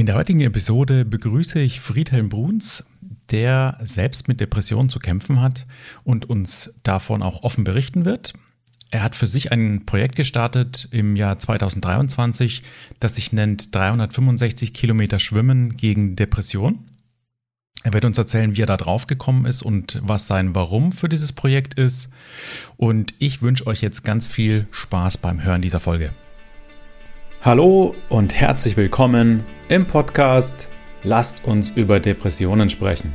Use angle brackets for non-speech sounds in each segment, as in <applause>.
In der heutigen Episode begrüße ich Friedhelm Bruns, der selbst mit Depressionen zu kämpfen hat und uns davon auch offen berichten wird. Er hat für sich ein Projekt gestartet im Jahr 2023, das sich nennt 365 Kilometer Schwimmen gegen Depression. Er wird uns erzählen, wie er da drauf gekommen ist und was sein Warum für dieses Projekt ist. Und ich wünsche euch jetzt ganz viel Spaß beim Hören dieser Folge. Hallo und herzlich willkommen im Podcast Lasst uns über Depressionen sprechen.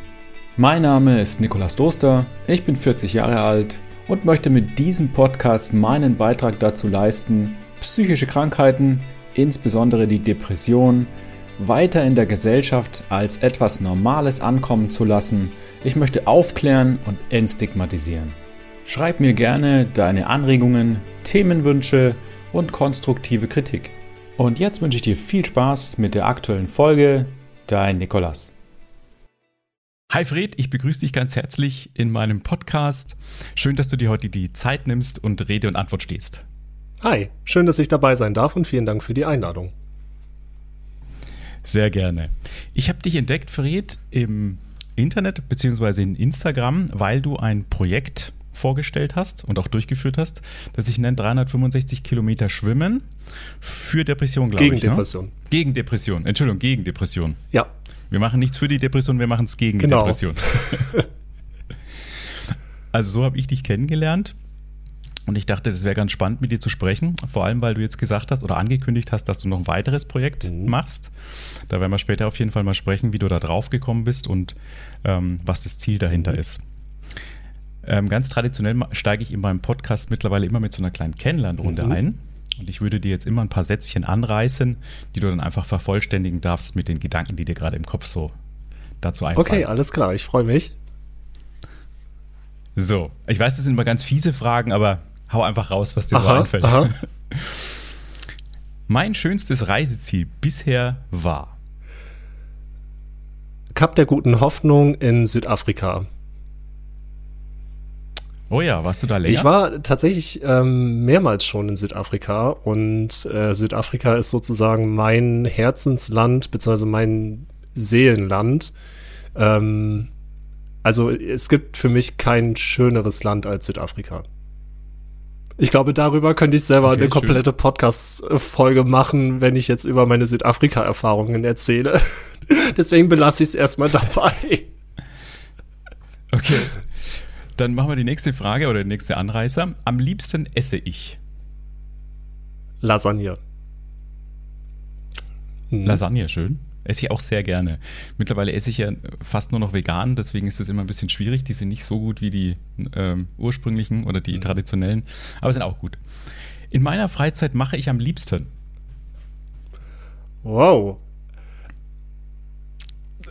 Mein Name ist Nikolas Doster, ich bin 40 Jahre alt und möchte mit diesem Podcast meinen Beitrag dazu leisten, psychische Krankheiten, insbesondere die Depression, weiter in der Gesellschaft als etwas Normales ankommen zu lassen. Ich möchte aufklären und entstigmatisieren. Schreib mir gerne deine Anregungen, Themenwünsche und konstruktive Kritik. Und jetzt wünsche ich dir viel Spaß mit der aktuellen Folge. Dein Nikolas. Hi Fred, ich begrüße dich ganz herzlich in meinem Podcast. Schön, dass du dir heute die Zeit nimmst und Rede und Antwort stehst. Hi, schön, dass ich dabei sein darf und vielen Dank für die Einladung. Sehr gerne. Ich habe dich entdeckt, Fred, im Internet bzw. in Instagram, weil du ein Projekt vorgestellt hast und auch durchgeführt hast, das sich nennt 365 Kilometer Schwimmen für Depression, glaube ich. Gegen Depression. Ne? Gegen Depression. Entschuldigung, gegen Depression. Ja. Wir machen nichts für die Depression, wir machen es gegen genau. die Depression. <laughs> also so habe ich dich kennengelernt. Und ich dachte, es wäre ganz spannend, mit dir zu sprechen. Vor allem, weil du jetzt gesagt hast oder angekündigt hast, dass du noch ein weiteres Projekt mhm. machst. Da werden wir später auf jeden Fall mal sprechen, wie du da drauf gekommen bist und ähm, was das Ziel dahinter mhm. ist. Ähm, ganz traditionell steige ich in meinem Podcast mittlerweile immer mit so einer kleinen Kennenlernrunde mhm. ein. Und ich würde dir jetzt immer ein paar Sätzchen anreißen, die du dann einfach vervollständigen darfst mit den Gedanken, die dir gerade im Kopf so dazu einfallen. Okay, alles klar, ich freue mich. So, ich weiß, das sind immer ganz fiese Fragen, aber hau einfach raus, was dir aha, so einfällt. Aha. <laughs> Mein schönstes Reiseziel bisher war Kap der guten Hoffnung in Südafrika. Oh ja, warst du da länger? Ich war tatsächlich ähm, mehrmals schon in Südafrika und äh, Südafrika ist sozusagen mein Herzensland beziehungsweise mein Seelenland. Ähm, also es gibt für mich kein schöneres Land als Südafrika. Ich glaube, darüber könnte ich selber okay, eine komplette Podcast-Folge machen, wenn ich jetzt über meine Südafrika-Erfahrungen erzähle. <laughs> Deswegen belasse ich es erstmal dabei. Okay. Dann machen wir die nächste Frage oder der nächste Anreißer. Am liebsten esse ich. Lasagne. Hm. Lasagne, schön. Esse ich auch sehr gerne. Mittlerweile esse ich ja fast nur noch vegan, deswegen ist es immer ein bisschen schwierig. Die sind nicht so gut wie die ähm, ursprünglichen oder die mhm. traditionellen, aber sind auch gut. In meiner Freizeit mache ich am liebsten. Wow.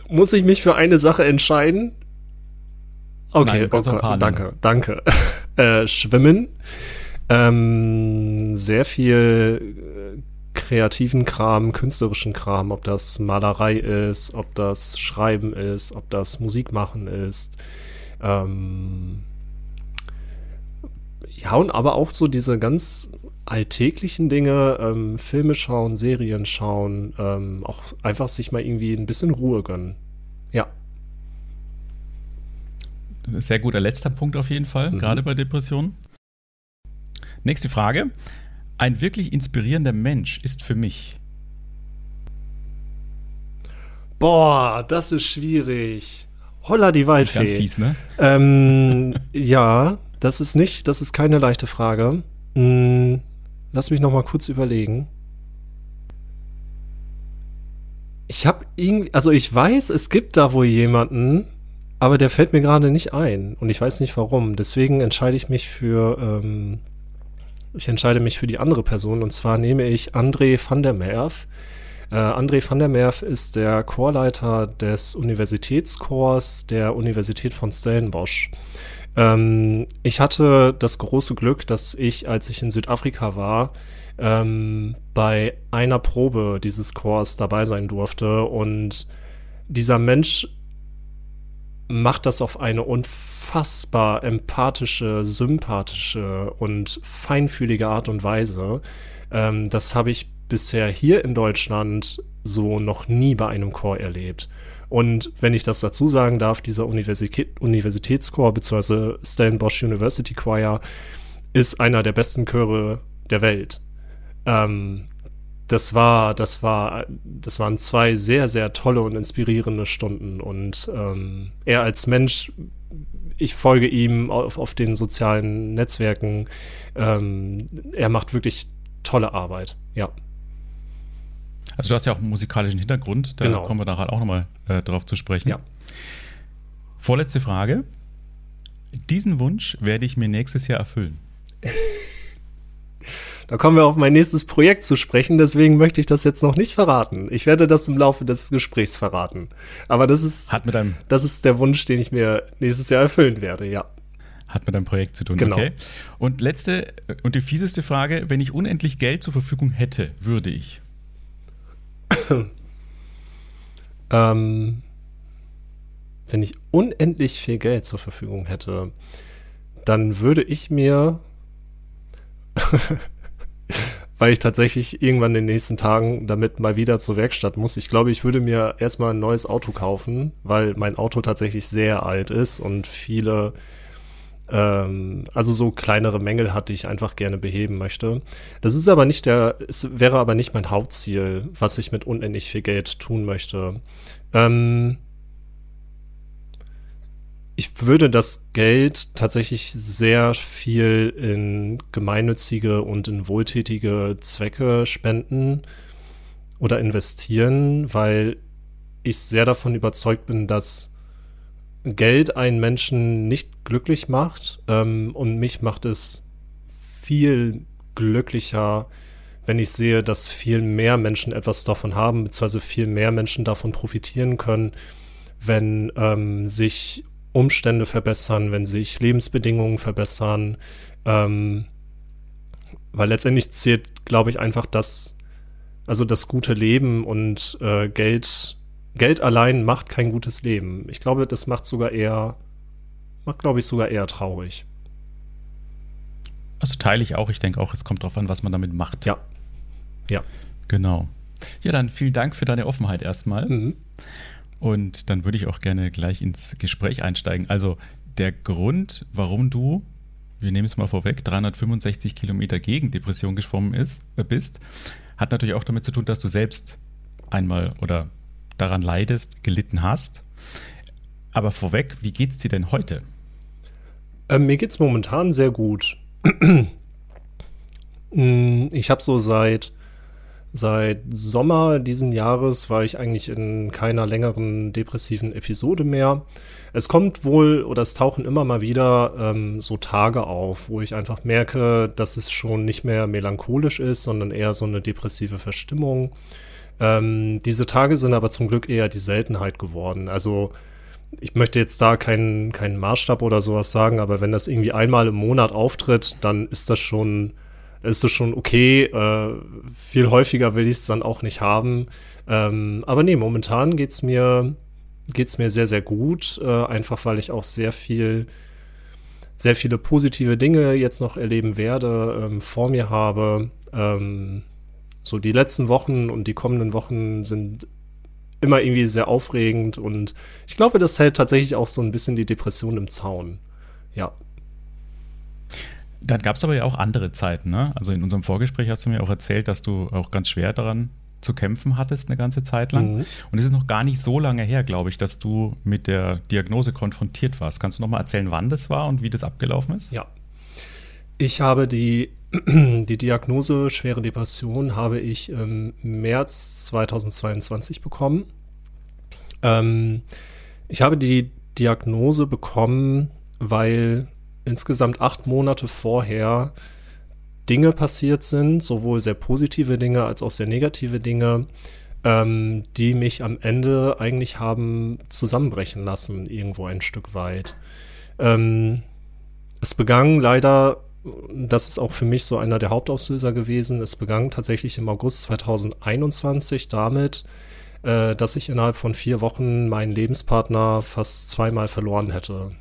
Muss ich mich für eine Sache entscheiden? Okay, Nein, okay danke, danke. <laughs> Äh, schwimmen. Ähm, sehr viel äh, kreativen Kram, künstlerischen Kram, ob das Malerei ist, ob das Schreiben ist, ob das Musik machen ist. Ähm, ja, und aber auch so diese ganz alltäglichen Dinge, ähm, Filme schauen, Serien schauen, ähm, auch einfach sich mal irgendwie ein bisschen Ruhe gönnen. Ja. Sehr guter letzter Punkt auf jeden Fall, mhm. gerade bei Depressionen. Nächste Frage. Ein wirklich inspirierender Mensch ist für mich. Boah, das ist schwierig. Holla die Waldfee. Ganz fies, ne? Ähm, <laughs> ja, das ist nicht, das ist keine leichte Frage. Hm, lass mich noch mal kurz überlegen. Ich habe irgendwie, also ich weiß, es gibt da wohl jemanden, aber der fällt mir gerade nicht ein und ich weiß nicht warum. Deswegen entscheide ich mich für, ähm, ich entscheide mich für die andere Person und zwar nehme ich André van der Merf. Äh, André van der Merf ist der Chorleiter des Universitätschors der Universität von Stellenbosch. Ähm, ich hatte das große Glück, dass ich, als ich in Südafrika war, ähm, bei einer Probe dieses Chors dabei sein durfte und dieser Mensch macht das auf eine unfassbar empathische, sympathische und feinfühlige Art und Weise. Ähm, das habe ich bisher hier in Deutschland so noch nie bei einem Chor erlebt. Und wenn ich das dazu sagen darf, dieser Universität, Universitätschor bzw. Stellenbosch University Choir ist einer der besten Chöre der Welt. Ähm, das war, das war, das waren zwei sehr, sehr tolle und inspirierende Stunden. Und ähm, er als Mensch, ich folge ihm auf, auf den sozialen Netzwerken. Ähm, er macht wirklich tolle Arbeit, ja. Also du hast ja auch einen musikalischen Hintergrund, da genau. kommen wir nachher auch nochmal äh, drauf zu sprechen. Ja. Vorletzte Frage. Diesen Wunsch werde ich mir nächstes Jahr erfüllen. <laughs> Da kommen wir auf mein nächstes Projekt zu sprechen, deswegen möchte ich das jetzt noch nicht verraten. Ich werde das im Laufe des Gesprächs verraten. Aber das ist, Hat mit einem das ist der Wunsch, den ich mir nächstes Jahr erfüllen werde, ja. Hat mit einem Projekt zu tun, genau. okay. Und letzte und die fieseste Frage, wenn ich unendlich Geld zur Verfügung hätte, würde ich? <clears throat> ähm, wenn ich unendlich viel Geld zur Verfügung hätte, dann würde ich mir <laughs> weil ich tatsächlich irgendwann in den nächsten Tagen damit mal wieder zur Werkstatt muss. Ich glaube, ich würde mir erstmal ein neues Auto kaufen, weil mein Auto tatsächlich sehr alt ist und viele, ähm, also so kleinere Mängel hat, die ich einfach gerne beheben möchte. Das ist aber nicht der, es wäre aber nicht mein Hauptziel, was ich mit unendlich viel Geld tun möchte. Ähm, ich würde das Geld tatsächlich sehr viel in gemeinnützige und in wohltätige Zwecke spenden oder investieren, weil ich sehr davon überzeugt bin, dass Geld einen Menschen nicht glücklich macht ähm, und mich macht es viel glücklicher, wenn ich sehe, dass viel mehr Menschen etwas davon haben, beziehungsweise viel mehr Menschen davon profitieren können, wenn ähm, sich Umstände verbessern, wenn sich Lebensbedingungen verbessern. Ähm, weil letztendlich zählt, glaube ich, einfach das, also das gute Leben und äh, Geld, Geld allein macht kein gutes Leben. Ich glaube, das macht sogar eher, macht, glaube ich, sogar eher traurig. Also teile ich auch. Ich denke auch, es kommt darauf an, was man damit macht. Ja. Ja. Genau. Ja, dann vielen Dank für deine Offenheit erstmal. Mhm. Und dann würde ich auch gerne gleich ins Gespräch einsteigen. Also der Grund, warum du, wir nehmen es mal vorweg, 365 Kilometer gegen Depression geschwommen ist, äh, bist, hat natürlich auch damit zu tun, dass du selbst einmal oder daran leidest, gelitten hast. Aber vorweg, wie geht es dir denn heute? Ähm, mir geht es momentan sehr gut. <clears throat> Mm, ich habe so seit Seit Sommer diesen Jahres war ich eigentlich in keiner längeren depressiven Episode mehr. Es kommt wohl oder es tauchen immer mal wieder ähm, so Tage auf, wo ich einfach merke, dass es schon nicht mehr melancholisch ist, sondern eher so eine depressive Verstimmung. Ähm, diese Tage sind aber zum Glück eher die Seltenheit geworden. Also ich möchte jetzt da keinen, keinen Maßstab oder sowas sagen, aber wenn das irgendwie einmal im Monat auftritt, dann ist das schon ist es schon okay. Äh, viel häufiger will ich es dann auch nicht haben. Ähm, aber nee, momentan geht es mir, geht's mir sehr, sehr gut. Äh, einfach weil ich auch sehr viel, sehr viele positive Dinge jetzt noch erleben werde, ähm, vor mir habe. Ähm, so die letzten Wochen und die kommenden Wochen sind immer irgendwie sehr aufregend und ich glaube, das hält tatsächlich auch so ein bisschen die Depression im Zaun. Ja. Dann gab es aber ja auch andere Zeiten, ne? Also in unserem Vorgespräch hast du mir auch erzählt, dass du auch ganz schwer daran zu kämpfen hattest eine ganze Zeit lang. Mhm. Und es ist noch gar nicht so lange her, glaube ich, dass du mit der Diagnose konfrontiert warst. Kannst du noch mal erzählen, wann das war und wie das abgelaufen ist? Ja. Ich habe die, <clears throat> die Diagnose schwere Depression habe ich im März 2022 bekommen. Ähm, ich habe die Diagnose bekommen, weil insgesamt acht Monate vorher Dinge passiert sind, sowohl sehr positive Dinge als auch sehr negative Dinge, ähm, die mich am Ende eigentlich haben zusammenbrechen lassen, irgendwo ein Stück weit. Ähm, es begann leider, das ist auch für mich so einer der Hauptauslöser gewesen, es begann tatsächlich im August 2021 damit, äh, dass ich innerhalb von vier Wochen meinen Lebenspartner fast zweimal verloren hätte.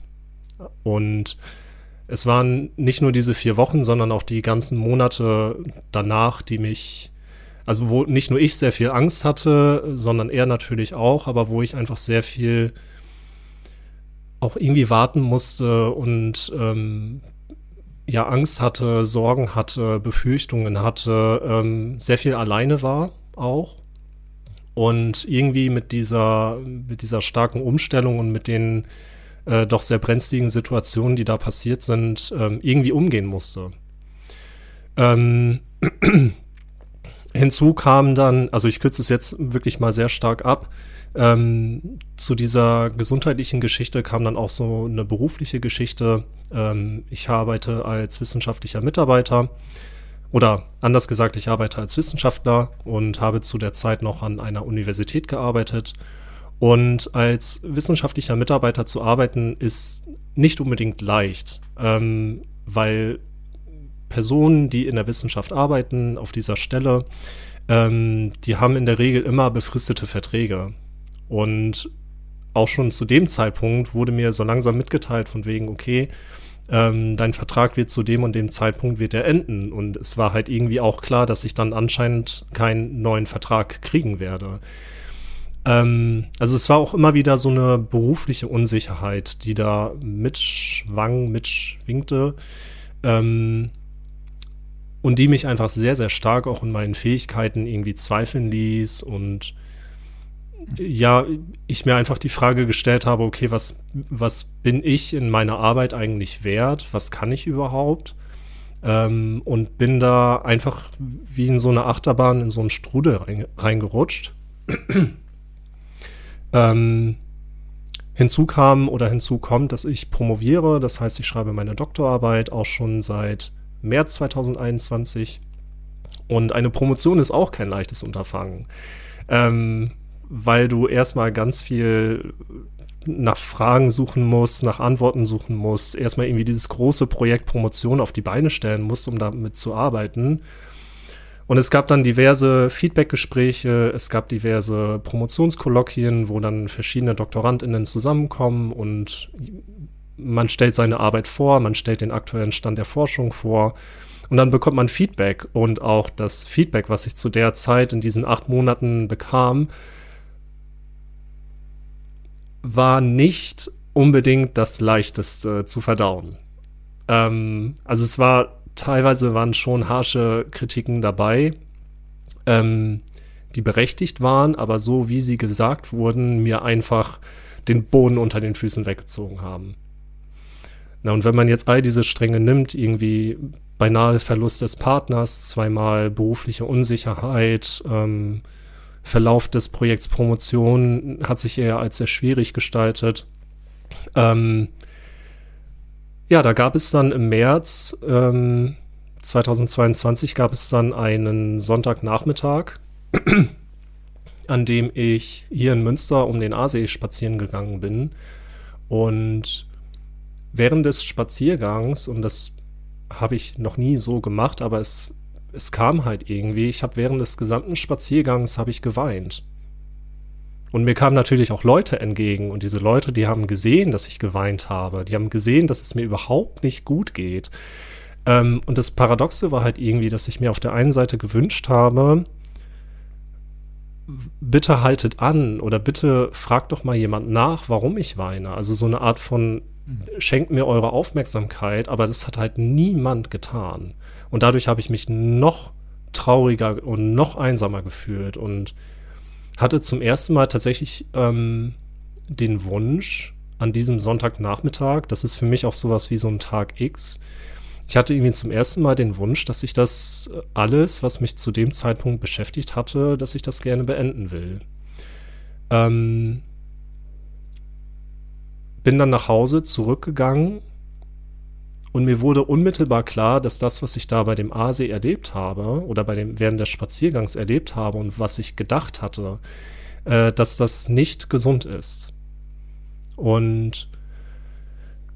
Und es waren nicht nur diese vier Wochen, sondern auch die ganzen Monate danach, die mich also wo nicht nur ich sehr viel Angst hatte, sondern er natürlich auch, aber wo ich einfach sehr viel auch irgendwie warten musste und ähm, ja Angst hatte, Sorgen hatte, Befürchtungen hatte, ähm, sehr viel alleine war auch. Und irgendwie mit dieser mit dieser starken Umstellung und mit den äh, doch sehr brenzligen Situationen, die da passiert sind, ähm, irgendwie umgehen musste. Ähm, <clears throat> hinzu kam dann, also ich kürze es jetzt wirklich mal sehr stark ab, ähm, zu dieser gesundheitlichen Geschichte kam dann auch so eine berufliche Geschichte. Ähm, ich arbeite als wissenschaftlicher Mitarbeiter oder anders gesagt, ich arbeite als Wissenschaftler und habe zu der Zeit noch an einer Universität gearbeitet. Und als wissenschaftlicher Mitarbeiter zu arbeiten ist nicht unbedingt leicht, ähm, weil Personen, die in der Wissenschaft arbeiten, auf dieser Stelle, ähm, die haben in der Regel immer befristete Verträge. Und auch schon zu dem Zeitpunkt wurde mir so langsam mitgeteilt von wegen, okay, ähm, dein Vertrag wird zu dem und dem Zeitpunkt wird er enden. Und es war halt irgendwie auch klar, dass ich dann anscheinend keinen neuen Vertrag kriegen werde. Ähm, also es war auch immer wieder so eine berufliche Unsicherheit, die da mitschwang, mitschwingte. Ähm, und die mich einfach sehr, sehr stark auch in meinen Fähigkeiten irgendwie zweifeln ließ und ja, ich mir einfach die Frage gestellt habe, okay, was, was bin ich in meiner Arbeit eigentlich wert? Was kann ich überhaupt? Ähm, und bin da einfach wie in so eine Achterbahn in so einen Strudel reingerutscht. Ähm, hinzu kam oder hinzu kommt, dass ich promoviere. Das heißt, ich schreibe meine Doktorarbeit auch schon seit März 2021. Und eine Promotion ist auch kein leichtes Unterfangen, ähm, weil du erstmal ganz viel nach Fragen suchen musst, nach Antworten suchen musst, erstmal irgendwie dieses große Projekt Promotion auf die Beine stellen musst, um damit zu arbeiten. Und es gab dann diverse Feedbackgespräche, es gab diverse Promotionskolloquien, wo dann verschiedene DoktorandInnen zusammenkommen und man stellt seine Arbeit vor, man stellt den aktuellen Stand der Forschung vor und dann bekommt man Feedback und auch das Feedback, was ich zu der Zeit in diesen acht Monaten bekam, war nicht unbedingt das leichteste zu verdauen. Ähm, also es war teilweise waren schon harsche Kritiken dabei, ähm, die berechtigt waren, aber so wie sie gesagt wurden, mir einfach den Boden unter den Füßen weggezogen haben. Na, und wenn man jetzt all diese Stränge nimmt, irgendwie beinahe Verlust des Partners, zweimal berufliche Unsicherheit, ähm, Verlauf des Projekts Promotion hat sich eher als sehr schwierig gestaltet. Ähm, ja, da gab es dann im März ähm, 2022 gab es dann einen Sonntagnachmittag, <clears throat> an dem ich hier in Münster um den Aasee spazieren gegangen bin und während des Spaziergangs, und das habe ich noch nie so gemacht, aber es, es kam halt irgendwie, ich habe während des gesamten Spaziergangs habe ich geweint. Und mir kamen natürlich auch Leute entgegen und diese Leute, die haben gesehen, dass ich geweint habe. Die haben gesehen, dass es mir überhaupt nicht gut geht. Ähm, und das Paradoxe war halt irgendwie, dass ich mir auf der einen Seite gewünscht habe, bitte haltet an oder bitte fragt doch mal jemand nach, warum ich weine. Also so eine Art von schenkt mir eure Aufmerksamkeit, aber das hat halt niemand getan. Und dadurch habe ich mich noch trauriger und noch einsamer gefühlt und hatte zum ersten Mal tatsächlich ähm, den Wunsch an diesem Sonntagnachmittag, das ist für mich auch sowas wie so ein Tag X, ich hatte irgendwie zum ersten Mal den Wunsch, dass ich das alles, was mich zu dem Zeitpunkt beschäftigt hatte, dass ich das gerne beenden will. Ähm, bin dann nach Hause zurückgegangen und mir wurde unmittelbar klar, dass das, was ich da bei dem Aasee erlebt habe oder bei dem während des Spaziergangs erlebt habe und was ich gedacht hatte, äh, dass das nicht gesund ist. Und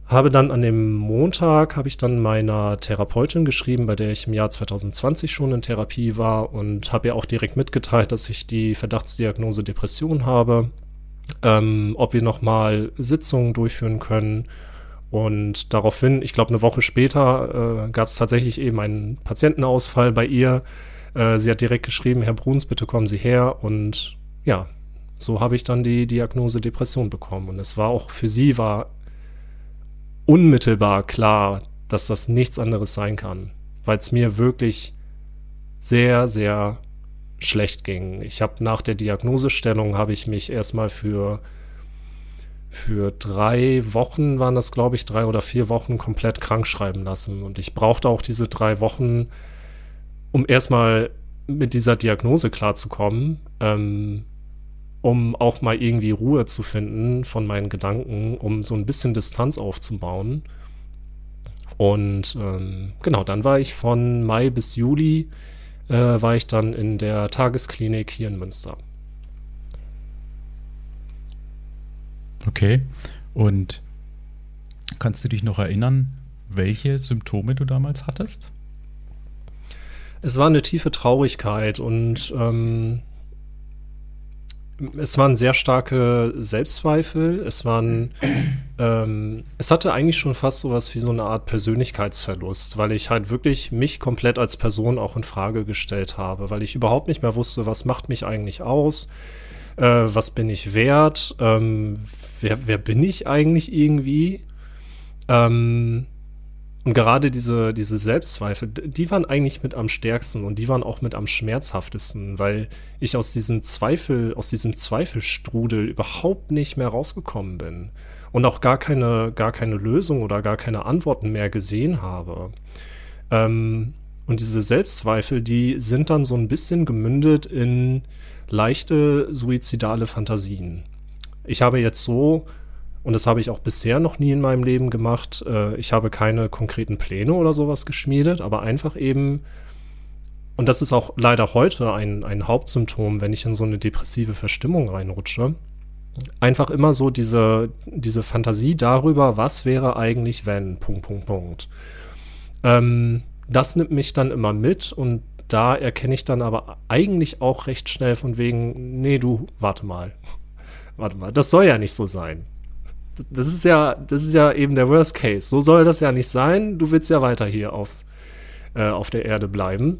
habe dann an dem Montag habe ich dann meiner Therapeutin geschrieben, bei der ich im Jahr 2020 schon in Therapie war und habe ihr auch direkt mitgeteilt, dass ich die Verdachtsdiagnose Depression habe ähm, ob wir nochmal Sitzungen durchführen können. Und daraufhin, ich glaube, eine Woche später äh, gab es tatsächlich eben einen Patientenausfall bei ihr, Äh, sie hat direkt geschrieben, Herr Bruns, bitte kommen Sie her. Und ja, so habe ich dann die Diagnose Depression bekommen. Und es war auch für sie war unmittelbar klar, dass das nichts anderes sein kann, weil es mir wirklich sehr, sehr schlecht ging. Ich habe nach der Diagnosestellung habe ich mich erstmal für für drei Wochen waren das, glaube ich, drei oder vier Wochen komplett krank schreiben lassen. Und ich brauchte auch diese drei Wochen, um erstmal mit dieser Diagnose klarzukommen, ähm, um auch mal irgendwie Ruhe zu finden von meinen Gedanken, um so ein bisschen Distanz aufzubauen. Und ähm, genau, dann war ich von Mai bis Juli, äh, war ich dann in der Tagesklinik hier in Münster. Okay. Und kannst du dich noch erinnern, welche Symptome du damals hattest? Es war eine tiefe Traurigkeit und ähm, es waren sehr starke Selbstzweifel. Es waren, <clears throat> ähm, es hatte eigentlich schon fast sowas wie so eine Art Persönlichkeitsverlust, weil ich halt wirklich mich komplett als Person auch in Frage gestellt habe, weil ich überhaupt nicht mehr wusste, was macht mich eigentlich aus, äh, was bin ich wert, ähm, wer, wer bin ich eigentlich irgendwie. Ähm, und gerade diese, diese Selbstzweifel, die waren eigentlich mit am stärksten und die waren auch mit am schmerzhaftesten, weil ich aus diesem Zweifel, aus diesem Zweifelstrudel überhaupt nicht mehr rausgekommen bin und auch gar keine, gar keine Lösung oder gar keine Antworten mehr gesehen habe. Ähm, und diese Selbstzweifel, die sind dann so ein bisschen gemündet in leichte suizidale Fantasien. Ich habe jetzt so und das habe ich auch bisher noch nie in meinem Leben gemacht. Äh, ich habe keine konkreten Pläne oder sowas geschmiedet, aber einfach eben, und das ist auch leider heute ein, ein Hauptsymptom, wenn ich in so eine depressive Verstimmung reinrutsche, einfach immer so diese, diese Fantasie darüber, was wäre eigentlich, wenn, Punkt, Punkt, Punkt. Ähm, das nimmt mich dann immer mit und da erkenne ich dann aber eigentlich auch recht schnell von wegen, nee, du, warte mal. <laughs> Warte mal, das soll ja nicht so sein das ist ja, das ist ja eben der Worst Case. So soll das ja nicht sein. Du willst ja weiter hier auf, äh, auf der Erde bleiben.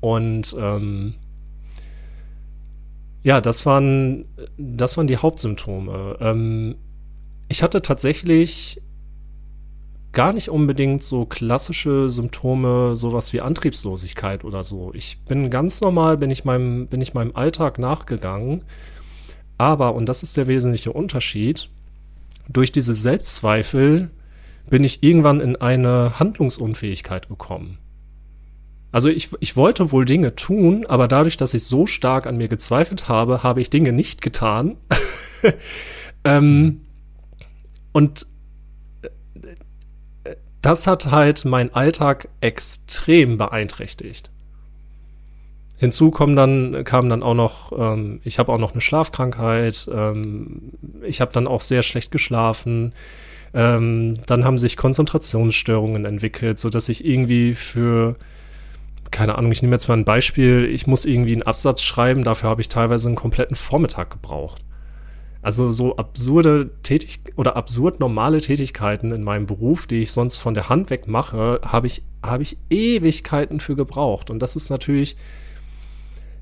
Und ähm, ja, das waren, das waren die Hauptsymptome. Ähm, ich hatte tatsächlich gar nicht unbedingt so klassische Symptome, sowas wie Antriebslosigkeit oder so. Ich bin ganz normal, bin ich meinem, bin ich meinem Alltag nachgegangen. Aber, und das ist der wesentliche Unterschied, durch diese Selbstzweifel bin ich irgendwann in eine Handlungsunfähigkeit gekommen. Also ich, ich wollte wohl Dinge tun, aber dadurch, dass ich so stark an mir gezweifelt habe, habe ich Dinge nicht getan. <laughs> ähm, und das hat halt meinen Alltag extrem beeinträchtigt. Hinzu kommen dann, kam dann auch noch, ähm, ich habe auch noch eine Schlafkrankheit, ähm, ich habe dann auch sehr schlecht geschlafen. Ähm, dann haben sich Konzentrationsstörungen entwickelt, sodass ich irgendwie für, keine Ahnung, ich nehme jetzt mal ein Beispiel, ich muss irgendwie einen Absatz schreiben, dafür habe ich teilweise einen kompletten Vormittag gebraucht. Also so absurde Tätig oder absurd normale Tätigkeiten in meinem Beruf, die ich sonst von der Hand weg mache, habe ich, habe ich Ewigkeiten für gebraucht. Und das ist natürlich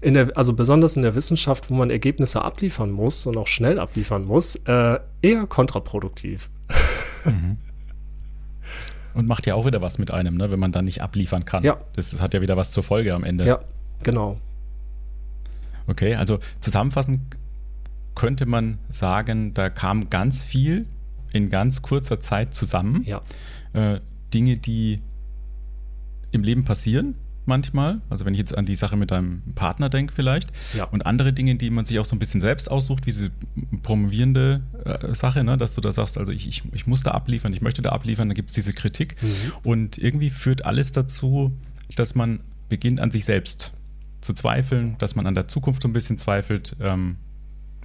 in der, also besonders in der Wissenschaft, wo man Ergebnisse abliefern muss und auch schnell abliefern muss, äh, eher kontraproduktiv. Mhm. Und macht ja auch wieder was mit einem, ne, wenn man dann nicht abliefern kann. Ja. Das hat ja wieder was zur Folge am Ende. Ja, genau. Okay, also zusammenfassend könnte man sagen, da kam ganz viel in ganz kurzer Zeit zusammen. Ja. Äh, Dinge, die im Leben passieren, manchmal. Also wenn ich jetzt an die Sache mit deinem Partner denke vielleicht. Ja. Und andere Dinge, die man sich auch so ein bisschen selbst aussucht, wie diese promovierende äh, Sache, ne? dass du da sagst, also ich, ich, ich muss da abliefern, ich möchte da abliefern, da gibt es diese Kritik. Mhm. Und irgendwie führt alles dazu, dass man beginnt an sich selbst zu zweifeln, dass man an der Zukunft so ein bisschen zweifelt, ähm,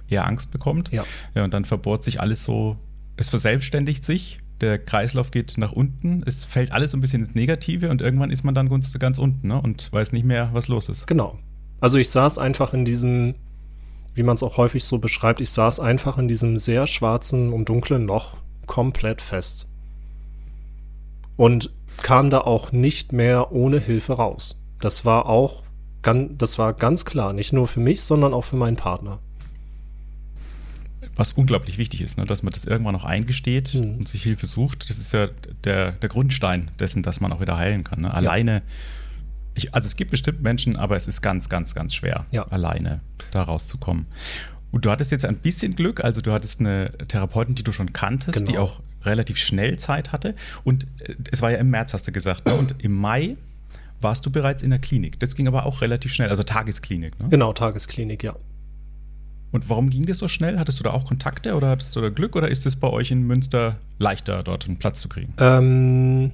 eher Angst bekommt. Ja. ja. Und dann verbohrt sich alles so, es verselbstständigt sich der Kreislauf geht nach unten, es fällt alles so ein bisschen ins Negative und irgendwann ist man dann ganz, ganz unten ne? und weiß nicht mehr, was los ist. Genau. Also ich saß einfach in diesem, wie man es auch häufig so beschreibt, ich saß einfach in diesem sehr schwarzen und dunklen Loch komplett fest. Und kam da auch nicht mehr ohne Hilfe raus. Das war auch das war ganz klar, nicht nur für mich, sondern auch für meinen Partner. Was unglaublich wichtig ist, ne? dass man das irgendwann noch eingesteht mhm. und sich Hilfe sucht. Das ist ja der, der Grundstein dessen, dass man auch wieder heilen kann. Ne? Alleine, ja. ich, also es gibt bestimmt Menschen, aber es ist ganz, ganz, ganz schwer, ja. alleine da rauszukommen. Und du hattest jetzt ein bisschen Glück, also du hattest eine Therapeutin, die du schon kanntest, genau. die auch relativ schnell Zeit hatte. Und äh, es war ja im März, hast du gesagt. Ne? Und im Mai warst du bereits in der Klinik. Das ging aber auch relativ schnell, also Tagesklinik. Ne? Genau, Tagesklinik, ja. Und warum ging das so schnell? Hattest du da auch Kontakte oder hattest du da Glück oder ist es bei euch in Münster leichter, dort einen Platz zu kriegen? Ähm,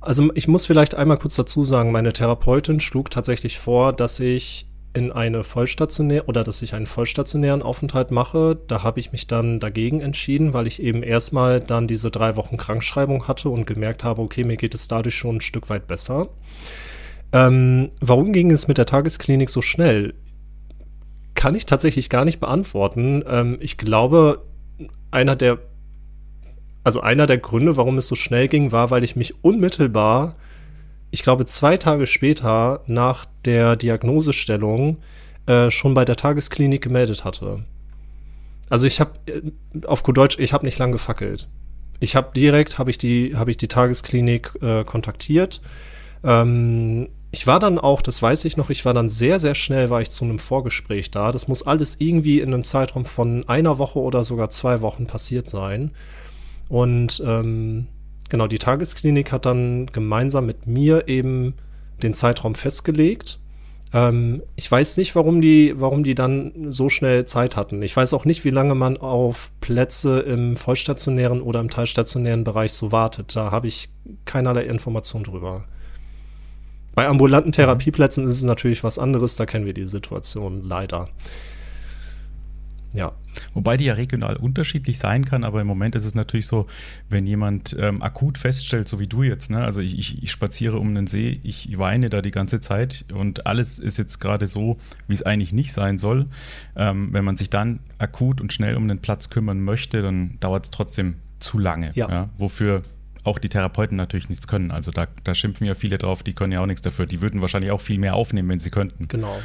also ich muss vielleicht einmal kurz dazu sagen, meine Therapeutin schlug tatsächlich vor, dass ich in eine vollstationär oder dass ich einen vollstationären Aufenthalt mache. Da habe ich mich dann dagegen entschieden, weil ich eben erstmal dann diese drei Wochen Krankschreibung hatte und gemerkt habe, okay, mir geht es dadurch schon ein Stück weit besser. Ähm, warum ging es mit der Tagesklinik so schnell? Kann ich tatsächlich gar nicht beantworten. Ähm, ich glaube, einer der, also einer der Gründe, warum es so schnell ging, war, weil ich mich unmittelbar ich glaube, zwei Tage später nach der Diagnosestellung äh, schon bei der Tagesklinik gemeldet hatte. Also ich habe äh, auf gut Deutsch, ich habe nicht lang gefackelt. Ich habe direkt habe ich die habe ich die Tagesklinik äh, kontaktiert. Ähm, ich war dann auch, das weiß ich noch, ich war dann sehr sehr schnell war ich zu einem Vorgespräch da. Das muss alles irgendwie in einem Zeitraum von einer Woche oder sogar zwei Wochen passiert sein. Und ähm, genau, die Tagesklinik hat dann gemeinsam mit mir eben den Zeitraum festgelegt. Ähm, ich weiß nicht, warum die, warum die dann so schnell Zeit hatten. Ich weiß auch nicht, wie lange man auf Plätze im vollstationären oder im teilstationären Bereich so wartet. Da habe ich keinerlei Information drüber. Bei ambulanten. Therapieplätzen ist es natürlich was anderes, da kennen wir die Situation leider. Ja. Wobei die ja regional unterschiedlich sein kann, aber im Moment ist es natürlich so, wenn jemand ähm, akut feststellt, so wie du jetzt, ne? also ich, ich, ich spaziere um den See, ich weine da die ganze Zeit und alles ist jetzt gerade so, wie es eigentlich nicht sein soll. Ähm, wenn man sich dann akut und schnell um den Platz kümmern möchte, dann dauert es trotzdem zu lange. Ja. ja. Wofür auch die Therapeuten natürlich nichts können. Also da, da schimpfen ja viele drauf, die können ja auch nichts dafür. Die würden wahrscheinlich auch viel mehr aufnehmen, wenn sie könnten. Genau.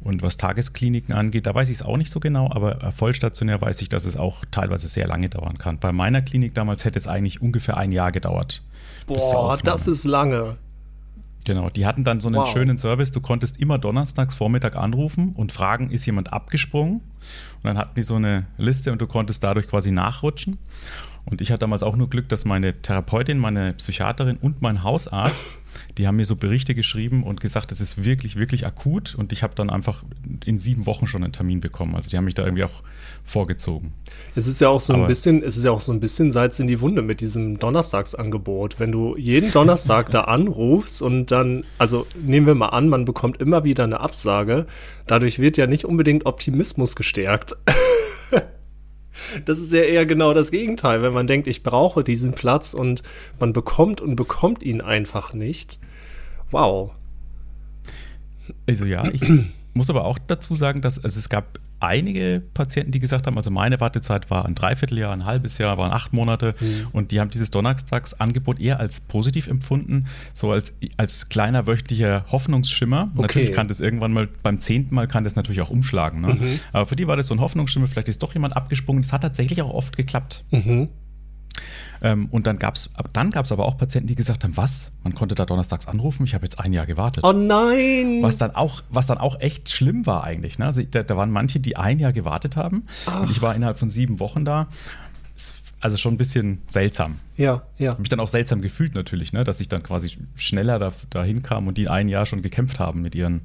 Und was Tageskliniken angeht, da weiß ich es auch nicht so genau, aber vollstationär weiß ich, dass es auch teilweise sehr lange dauern kann. Bei meiner Klinik damals hätte es eigentlich ungefähr ein Jahr gedauert. Boah, das ist lange. Genau, die hatten dann so einen wow. schönen Service. Du konntest immer donnerstags Vormittag anrufen und fragen, ist jemand abgesprungen? Und dann hatten die so eine Liste und du konntest dadurch quasi nachrutschen. Und ich hatte damals auch nur Glück, dass meine Therapeutin, meine Psychiaterin und mein Hausarzt, die haben mir so Berichte geschrieben und gesagt, es ist wirklich, wirklich akut. Und ich habe dann einfach in sieben Wochen schon einen Termin bekommen. Also die haben mich da irgendwie auch vorgezogen. Es ist ja auch so ein bisschen, es ist ja auch so ein bisschen Salz in die Wunde mit diesem Donnerstagsangebot. Wenn du jeden Donnerstag da anrufst und dann, also nehmen wir mal an, man bekommt immer wieder eine Absage, dadurch wird ja nicht unbedingt Optimismus gestärkt. <laughs> Das ist ja eher genau das Gegenteil, wenn man denkt, ich brauche diesen Platz und man bekommt und bekommt ihn einfach nicht. Wow. Also ja, ich <clears throat> muss aber auch dazu sagen, dass also es gab einige Patienten, die gesagt haben, also meine Wartezeit war ein Dreivierteljahr, ein halbes Jahr, waren acht Monate mhm. und die haben dieses Donnerstagsangebot eher als positiv empfunden, so als, als kleiner wöchentlicher Hoffnungsschimmer. Okay. Natürlich kann das irgendwann mal, beim zehnten Mal kann das natürlich auch umschlagen. Ne? Mhm. Aber für die war das so ein Hoffnungsschimmer, vielleicht ist doch jemand abgesprungen. Das hat tatsächlich auch oft geklappt. Mhm. Ähm, und dann gab es dann gab's aber auch Patienten, die gesagt haben, was? Man konnte da donnerstags anrufen, ich habe jetzt ein Jahr gewartet. Oh nein! Was dann auch, was dann auch echt schlimm war eigentlich. Ne? Also, da, da, waren manche, die ein Jahr gewartet haben. Ach. Und ich war innerhalb von sieben Wochen da. Also schon ein bisschen seltsam. Ja, ja. Habe mich dann auch seltsam gefühlt natürlich, ne? dass ich dann quasi schneller da, dahin kam und die ein Jahr schon gekämpft haben mit ihren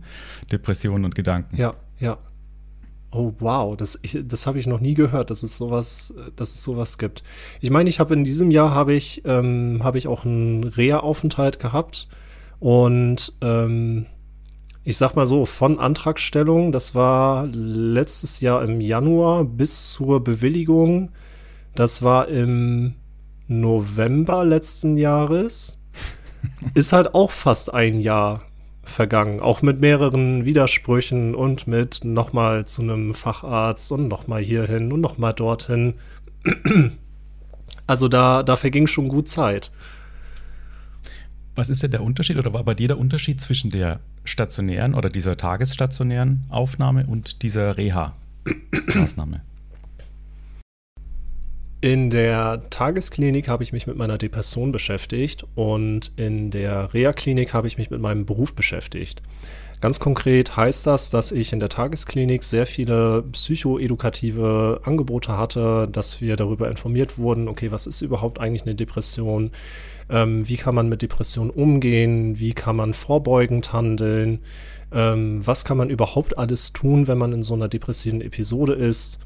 Depressionen und Gedanken. Ja, ja. Oh wow, das, das habe ich noch nie gehört, dass es sowas, dass es sowas gibt. Ich meine, ich habe in diesem Jahr habe ich ähm, habe ich auch einen Reha-Aufenthalt gehabt und ähm, ich sag mal so von Antragstellung, das war letztes Jahr im Januar bis zur Bewilligung, das war im November letzten Jahres, <laughs> ist halt auch fast ein Jahr vergangen. Auch mit mehreren Widersprüchen und mit nochmal zu einem Facharzt und nochmal hierhin und nochmal dorthin. Also da, da verging schon gut Zeit. Was ist denn der Unterschied oder war bei dir der Unterschied zwischen der stationären oder dieser tagesstationären Aufnahme und dieser Reha-Maßnahme? In der Tagesklinik habe ich mich mit meiner Depression beschäftigt und in der Reha-Klinik habe ich mich mit meinem Beruf beschäftigt. Ganz konkret heißt das, dass ich in der Tagesklinik sehr viele psychoedukative Angebote hatte, dass wir darüber informiert wurden, okay, was ist überhaupt eigentlich eine Depression? Ähm, wie kann man mit Depressionen umgehen? Wie kann man vorbeugend handeln? Ähm, was kann man überhaupt alles tun, wenn man in so einer depressiven Episode ist?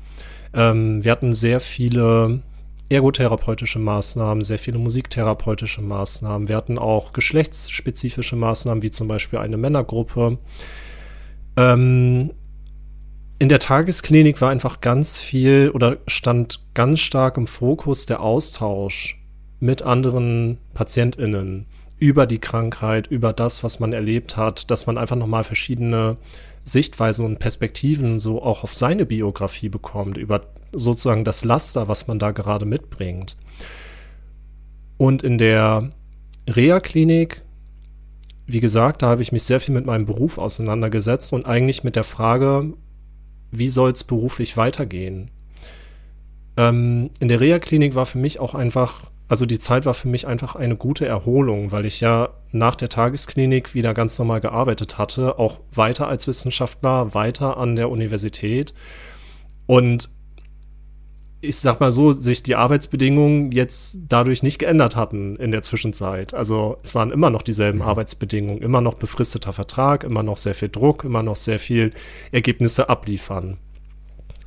Ähm, wir hatten sehr viele ergotherapeutische Maßnahmen, sehr viele musiktherapeutische Maßnahmen. Wir hatten auch geschlechtsspezifische Maßnahmen, wie zum Beispiel eine Männergruppe. Ähm, in der Tagesklinik war einfach ganz viel oder stand ganz stark im Fokus der Austausch mit anderen PatientInnen über die Krankheit, über das, was man erlebt hat, dass man einfach nochmal verschiedene Sichtweisen und Perspektiven so auch auf seine Biografie bekommt, über sozusagen das Laster, was man da gerade mitbringt. Und in der Reha-Klinik, wie gesagt, da habe ich mich sehr viel mit meinem Beruf auseinandergesetzt und eigentlich mit der Frage, wie soll es beruflich weitergehen? Ähm, in der Reha-Klinik war für mich auch einfach also die Zeit war für mich einfach eine gute Erholung, weil ich ja nach der Tagesklinik wieder ganz normal gearbeitet hatte, auch weiter als Wissenschaftler, weiter an der Universität. Und ich sag mal so, sich die Arbeitsbedingungen jetzt dadurch nicht geändert hatten in der Zwischenzeit. Also es waren immer noch dieselben mhm. Arbeitsbedingungen, immer noch befristeter Vertrag, immer noch sehr viel Druck, immer noch sehr viel Ergebnisse abliefern.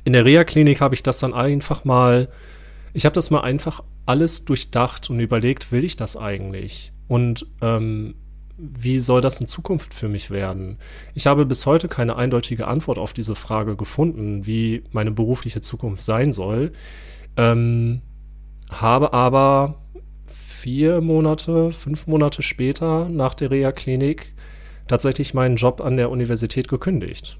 In der Reha-Klinik habe ich das dann einfach mal, ich habe das mal einfach alles durchdacht und überlegt, will ich das eigentlich? Und ähm, wie soll das in Zukunft für mich werden? Ich habe bis heute keine eindeutige Antwort auf diese Frage gefunden, wie meine berufliche Zukunft sein soll. Ähm, habe aber vier Monate, fünf Monate später nach der Reha-Klinik tatsächlich meinen Job an der Universität gekündigt.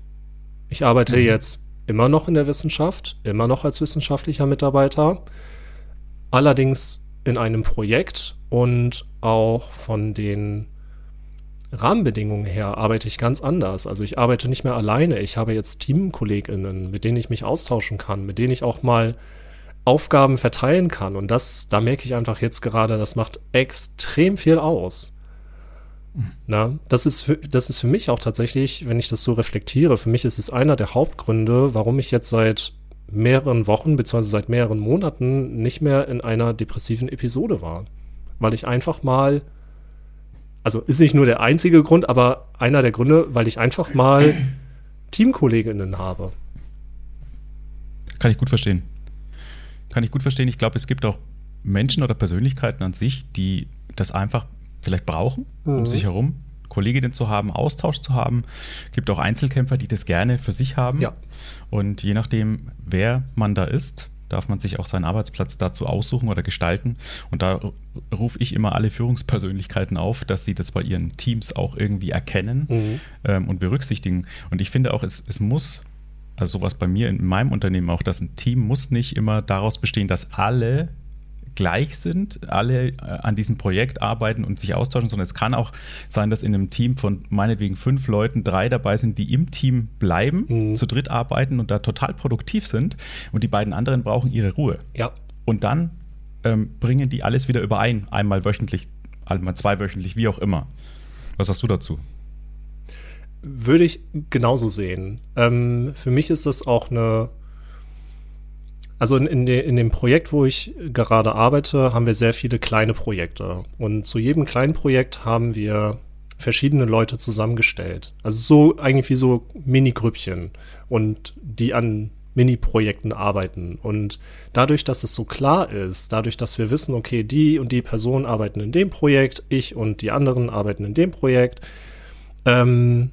Ich arbeite mhm. jetzt immer noch in der Wissenschaft, immer noch als wissenschaftlicher Mitarbeiter, allerdings in einem Projekt und auch von den Rahmenbedingungen her arbeite ich ganz anders. Also ich arbeite nicht mehr alleine. Ich habe jetzt Teamkolleginnen, mit denen ich mich austauschen kann, mit denen ich auch mal Aufgaben verteilen kann. Und das, da merke ich einfach jetzt gerade, das macht extrem viel aus. Na, das ist, für, das ist für mich auch tatsächlich, wenn ich das so reflektiere, für mich ist es einer der Hauptgründe, warum ich jetzt seit mehreren Wochen beziehungsweise seit mehreren Monaten nicht mehr in einer depressiven Episode war. Weil ich einfach mal, also ist nicht nur der einzige Grund, aber einer der Gründe, weil ich einfach mal <clears throat> Teamkolleginnen habe. Kann ich gut verstehen. Kann ich gut verstehen. Ich glaube, es gibt auch Menschen oder Persönlichkeiten an sich, die das einfach vielleicht brauchen, mhm. um sich herum. Kolleginnen zu haben, Austausch zu haben. Es gibt auch Einzelkämpfer, die das gerne für sich haben. Ja. Und je nachdem, wer man da ist, darf man sich auch seinen Arbeitsplatz dazu aussuchen oder gestalten. Und da rufe ich immer alle Führungspersönlichkeiten auf, dass sie das bei ihren Teams auch irgendwie erkennen mhm. ähm, und berücksichtigen. Und ich finde auch, es, es muss, also sowas bei mir in meinem Unternehmen auch, dass ein Team muss nicht immer daraus bestehen, dass alle gleich sind, alle äh, an diesem Projekt arbeiten und sich austauschen, sondern es kann auch sein, dass in einem Team von meinetwegen fünf Leuten drei dabei sind, die im Team bleiben, mhm. zu dritt arbeiten und da total produktiv sind und die beiden anderen brauchen ihre Ruhe. Ja. Und dann ähm, bringen die alles wieder überein, einmal wöchentlich, einmal zweiwöchentlich, wie auch immer. Was sagst du dazu? Würde ich genauso sehen. Ähm, für mich ist das auch eine also in, in, de, in, dem Projekt, wo ich gerade arbeite, haben wir sehr viele kleine Projekte. Und zu jedem kleinen Projekt haben wir verschiedene Leute zusammengestellt. Also so eigentlich wie so Mini-Grüppchen und die an Mini-Projekten arbeiten. Und dadurch, dass es so klar ist, dadurch, dass wir wissen, okay, die und die Personen arbeiten in dem Projekt, ich und die anderen arbeiten in dem Projekt, ähm,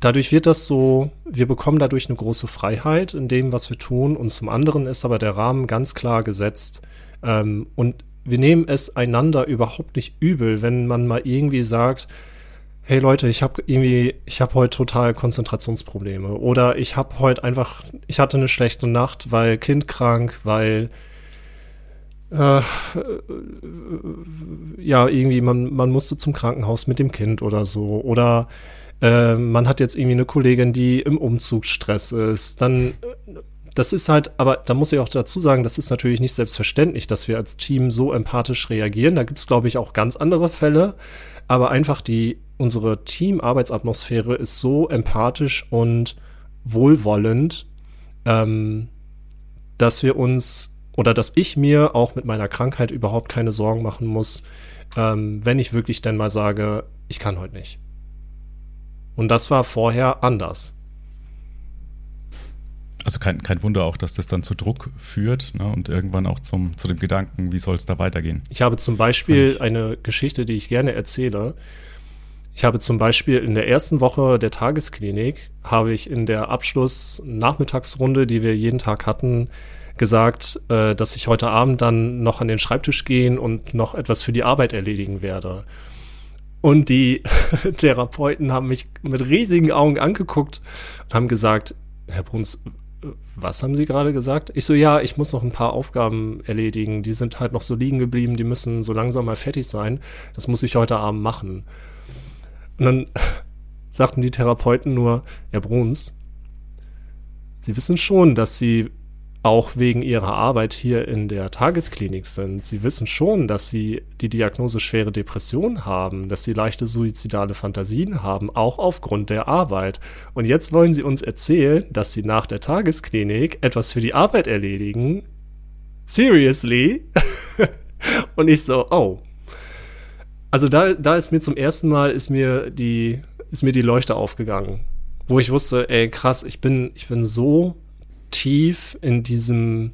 dadurch wird das so, wir bekommen dadurch eine große Freiheit in dem, was wir tun. Und zum anderen ist aber der Rahmen ganz klar gesetzt. Ähm, und wir nehmen es einander überhaupt nicht übel, wenn man mal irgendwie sagt, hey Leute, ich habe irgendwie, ich habe heute total Konzentrationsprobleme oder ich habe heute einfach, ich hatte eine schlechte Nacht, weil Kind krank, weil äh, ja, irgendwie, man, man musste zum Krankenhaus mit dem Kind oder so. Oder äh, man hat jetzt irgendwie eine Kollegin, die im Umzugsstress ist. Dann, das ist halt, aber da muss ich auch dazu sagen, das ist natürlich nicht selbstverständlich, dass wir als Team so empathisch reagieren. Da gibt es, glaube ich, auch ganz andere Fälle. Aber einfach die, unsere Team-Arbeitsatmosphäre ist so empathisch und wohlwollend, ähm, dass wir uns oder dass ich mir auch mit meiner Krankheit überhaupt keine Sorgen machen muss, ähm, wenn ich wirklich dann mal sage, ich kann heute nicht. Und das war vorher anders. Also kein, kein Wunder auch, dass das dann zu Druck führt ne, und irgendwann auch zum, zu dem Gedanken, wie soll es da weitergehen. Ich habe zum Beispiel eine Geschichte, die ich gerne erzähle. Ich habe zum Beispiel in der ersten Woche der Tagesklinik, habe ich in der Abschluss-Nachmittagsrunde, die wir jeden Tag hatten, gesagt, äh, dass ich heute Abend dann noch an den Schreibtisch gehen und noch etwas für die Arbeit erledigen werde. Und die <laughs> Therapeuten haben mich mit riesigen Augen angeguckt und haben gesagt, Herr Bruns, was haben Sie gerade gesagt? Ich so, ja, ich muss noch ein paar Aufgaben erledigen. Die sind halt noch so liegen geblieben, die müssen so langsam mal fertig sein. Das muss ich heute Abend machen. Und dann <laughs> sagten die Therapeuten nur, Herr Bruns, Sie wissen schon, dass Sie auch wegen ihrer Arbeit hier in der Tagesklinik sind. Sie wissen schon, dass sie die Diagnose schwere Depression haben, dass sie leichte suizidale Fantasien haben, auch aufgrund der Arbeit. Und jetzt wollen sie uns erzählen, dass sie nach der Tagesklinik etwas für die Arbeit erledigen. Seriously? <laughs> Und ich so, oh. Also da, da ist mir zum ersten Mal ist mir die, ist mir die Leuchte aufgegangen, wo ich wusste, ey krass, ich bin, ich bin so tief in diesem,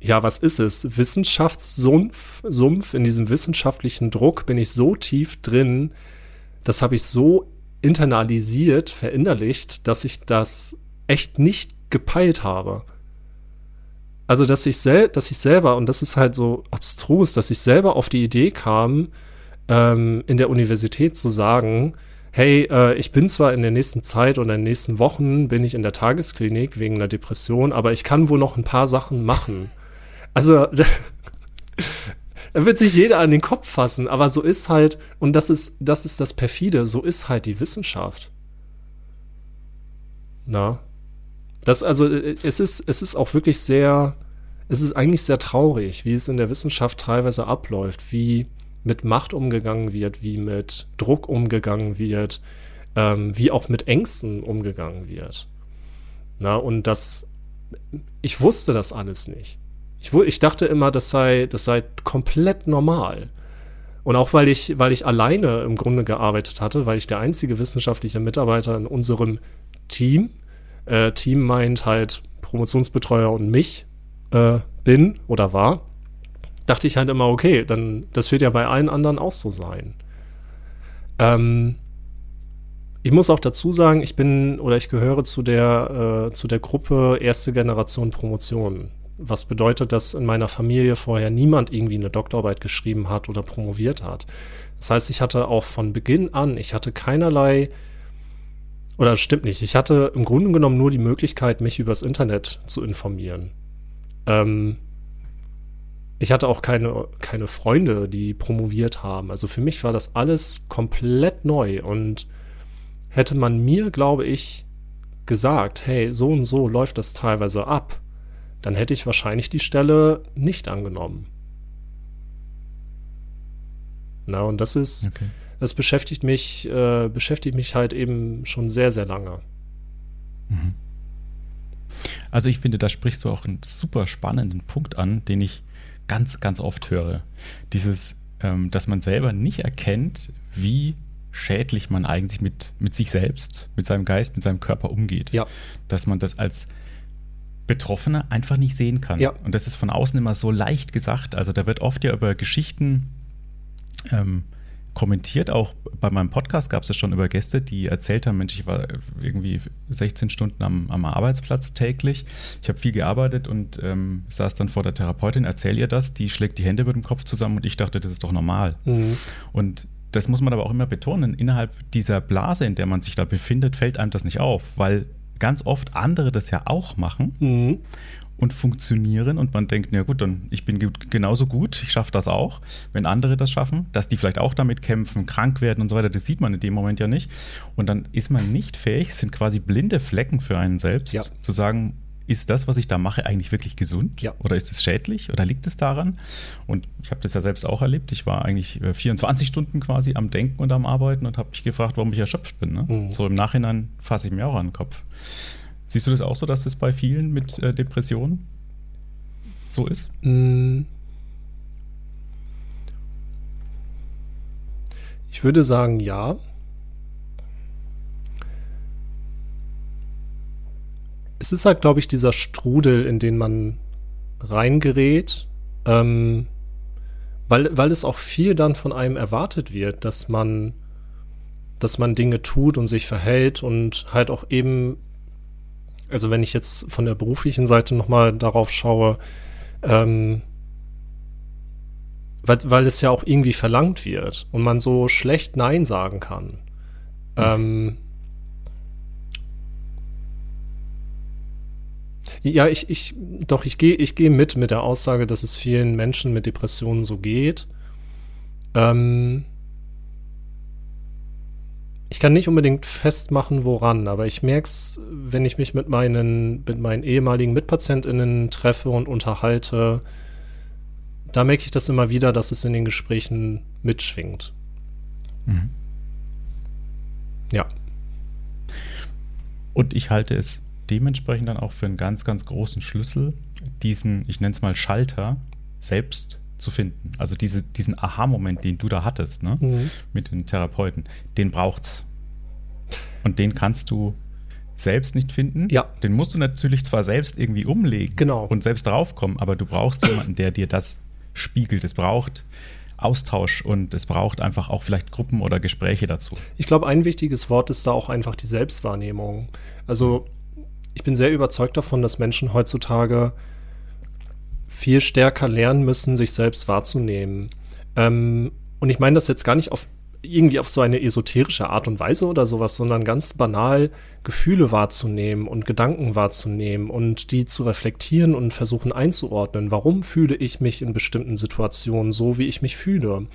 ja, was ist es? Wissenschaftssumpf, Sumpf, in diesem wissenschaftlichen Druck bin ich so tief drin, das habe ich so internalisiert, verinnerlicht, dass ich das echt nicht gepeilt habe. Also, dass ich, sel dass ich selber, und das ist halt so abstrus, dass ich selber auf die Idee kam, ähm, in der Universität zu sagen, hey, äh, ich bin zwar in der nächsten Zeit oder in den nächsten Wochen bin ich in der Tagesklinik wegen einer Depression, aber ich kann wohl noch ein paar Sachen machen. Also da, <laughs> da wird sich jeder an den Kopf fassen, aber so ist halt, und das ist, das ist das perfide, so ist halt die Wissenschaft. Na? Das, also, äh, es ist, es ist auch wirklich sehr, es ist eigentlich sehr traurig, wie es in der Wissenschaft teilweise abläuft, wie, mit Macht umgegangen wird, wie mit Druck umgegangen wird, ähm, wie auch mit Ängsten umgegangen wird. Na, und das, ich wusste das alles nicht. Ich, ich dachte immer, das sei, das sei komplett normal. Und auch weil ich, weil ich alleine im Grunde gearbeitet hatte, weil ich der einzige wissenschaftliche Mitarbeiter in unserem Team, äh, Team meint halt Promotionsbetreuer und mich äh, bin oder war, dachte ich halt immer, okay, dann das wird ja bei allen anderen auch so sein. Ähm, ich muss auch dazu sagen, ich bin oder ich gehöre zu der, äh, zu der Gruppe erste Generation Promotion. Was bedeutet, dass in meiner Familie vorher niemand irgendwie eine Doktorarbeit geschrieben hat oder promoviert hat. Das heißt, ich hatte auch von Beginn an, ich hatte keinerlei, oder stimmt nicht, ich hatte im Grunde genommen nur die Möglichkeit, mich übers Internet zu informieren. Ähm, ich hatte auch keine, keine Freunde, die promoviert haben. Also für mich war das alles komplett neu und hätte man mir, glaube ich, gesagt, hey, so und so läuft das teilweise ab, dann hätte ich wahrscheinlich die Stelle nicht angenommen. Na, und das ist, okay. das beschäftigt mich, äh, beschäftigt mich halt eben schon sehr, sehr lange. Mhm. Also ich finde, da sprichst du auch einen super spannenden Punkt an, den ich ganz, ganz oft höre. Dieses, ähm, dass man selber nicht erkennt, wie schädlich man eigentlich mit, mit sich selbst, mit seinem Geist, mit seinem Körper umgeht. Ja. Dass man das als Betroffener einfach nicht sehen kann. Ja. Und das ist von außen immer so leicht gesagt. Also da wird oft ja über Geschichten ähm, kommentiert. Auch bei meinem Podcast gab es ja schon über Gäste, die erzählt haben, Mensch, ich war irgendwie 16 Stunden am, am Arbeitsplatz täglich. Ich habe viel gearbeitet und ähm, saß dann vor der Therapeutin, erzähl ihr das, die schlägt die Hände über den Kopf zusammen und ich dachte, das ist doch normal. Mhm. Und das muss man aber auch immer betonen, innerhalb dieser Blase, in der man sich da befindet, fällt einem das nicht auf, weil ganz oft andere das ja auch machen. Mhm. Und funktionieren und man denkt, na gut, dann ich bin genauso gut, ich schaffe das auch. Wenn andere das schaffen, dass die vielleicht auch damit kämpfen, krank werden und so weiter, das sieht man in dem Moment ja nicht. Und dann ist man nicht fähig, sind quasi blinde Flecken für einen selbst, ja. zu sagen, ist das, was ich da mache, eigentlich wirklich gesund? Ja. Oder ist es schädlich? Oder liegt es daran? Und ich habe das ja selbst auch erlebt. Ich war eigentlich 24 äh, Stunden quasi am Denken und am Arbeiten und habe mich gefragt, warum ich erschöpft bin. Ne? Mhm. So im Nachhinein fasse ich mir auch an den Kopf. Siehst du das auch so, dass es bei vielen mit äh, Depressionen so ist? Mhm. Ich würde sagen, ja. es ist halt, glaube ich, dieser Strudel, in den man reingerät, ähm, weil, weil es auch viel dann von einem erwartet wird, dass man, dass man Dinge tut und sich verhält und halt auch eben, also wenn ich jetzt von der beruflichen Seite nochmal darauf schaue, ähm, weil, weil es ja auch irgendwie verlangt wird und man so schlecht Nein sagen kann. Ähm, Ja, ich, ich, doch, ich gehe ich geh mit mit der Aussage, dass es vielen Menschen mit Depressionen so geht. Ähm, ich kann nicht unbedingt festmachen, woran, aber ich merke es, wenn ich mich mit meinen, mit meinen ehemaligen MitpatientInnen treffe und unterhalte, da merke ich das immer wieder, dass es in den Gesprächen mitschwingt. Mhm. Ja. Und ich halte es dementsprechend dann auch für einen ganz, ganz großen Schlüssel, diesen, ich nenne es mal Schalter, selbst zu finden. Also diese, diesen Aha-Moment, den du da hattest, ne, mhm. mit den Therapeuten, den braucht's. Und den kannst du selbst nicht finden. Ja. Den musst du natürlich zwar selbst irgendwie umlegen genau. und selbst draufkommen, aber du brauchst jemanden, der dir das spiegelt. Es braucht Austausch und es braucht einfach auch vielleicht Gruppen oder Gespräche dazu. Ich glaube, ein wichtiges Wort ist da auch einfach die Selbstwahrnehmung. Also ich bin sehr überzeugt davon, dass Menschen heutzutage viel stärker lernen müssen, sich selbst wahrzunehmen. Ähm, und ich meine das jetzt gar nicht auf irgendwie auf so eine esoterische Art und Weise oder sowas, sondern ganz banal Gefühle wahrzunehmen und Gedanken wahrzunehmen und die zu reflektieren und versuchen einzuordnen. Warum fühle ich mich in bestimmten Situationen so, wie ich mich fühle?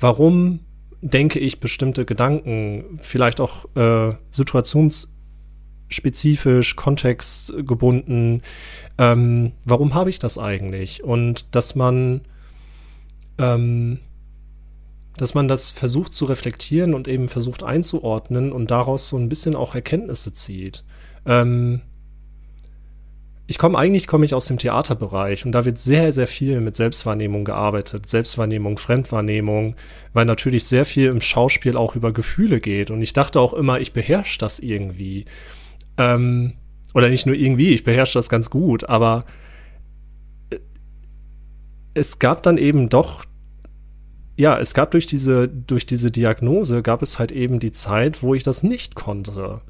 Warum denke ich bestimmte Gedanken, vielleicht auch äh, situations spezifisch, kontextgebunden. Ähm, warum habe ich das eigentlich? Und dass man, ähm, dass man das versucht zu reflektieren und eben versucht einzuordnen und daraus so ein bisschen auch Erkenntnisse zieht. Ähm, ich komme eigentlich komme ich aus dem Theaterbereich und da wird sehr sehr viel mit Selbstwahrnehmung gearbeitet, Selbstwahrnehmung, Fremdwahrnehmung, weil natürlich sehr viel im Schauspiel auch über Gefühle geht und ich dachte auch immer, ich beherrsche das irgendwie. Ähm, oder nicht nur irgendwie, ich beherrsche das ganz gut, aber äh, es gab dann eben doch, ja, es gab durch diese, durch diese Diagnose, gab es halt eben die Zeit, wo ich das nicht konnte.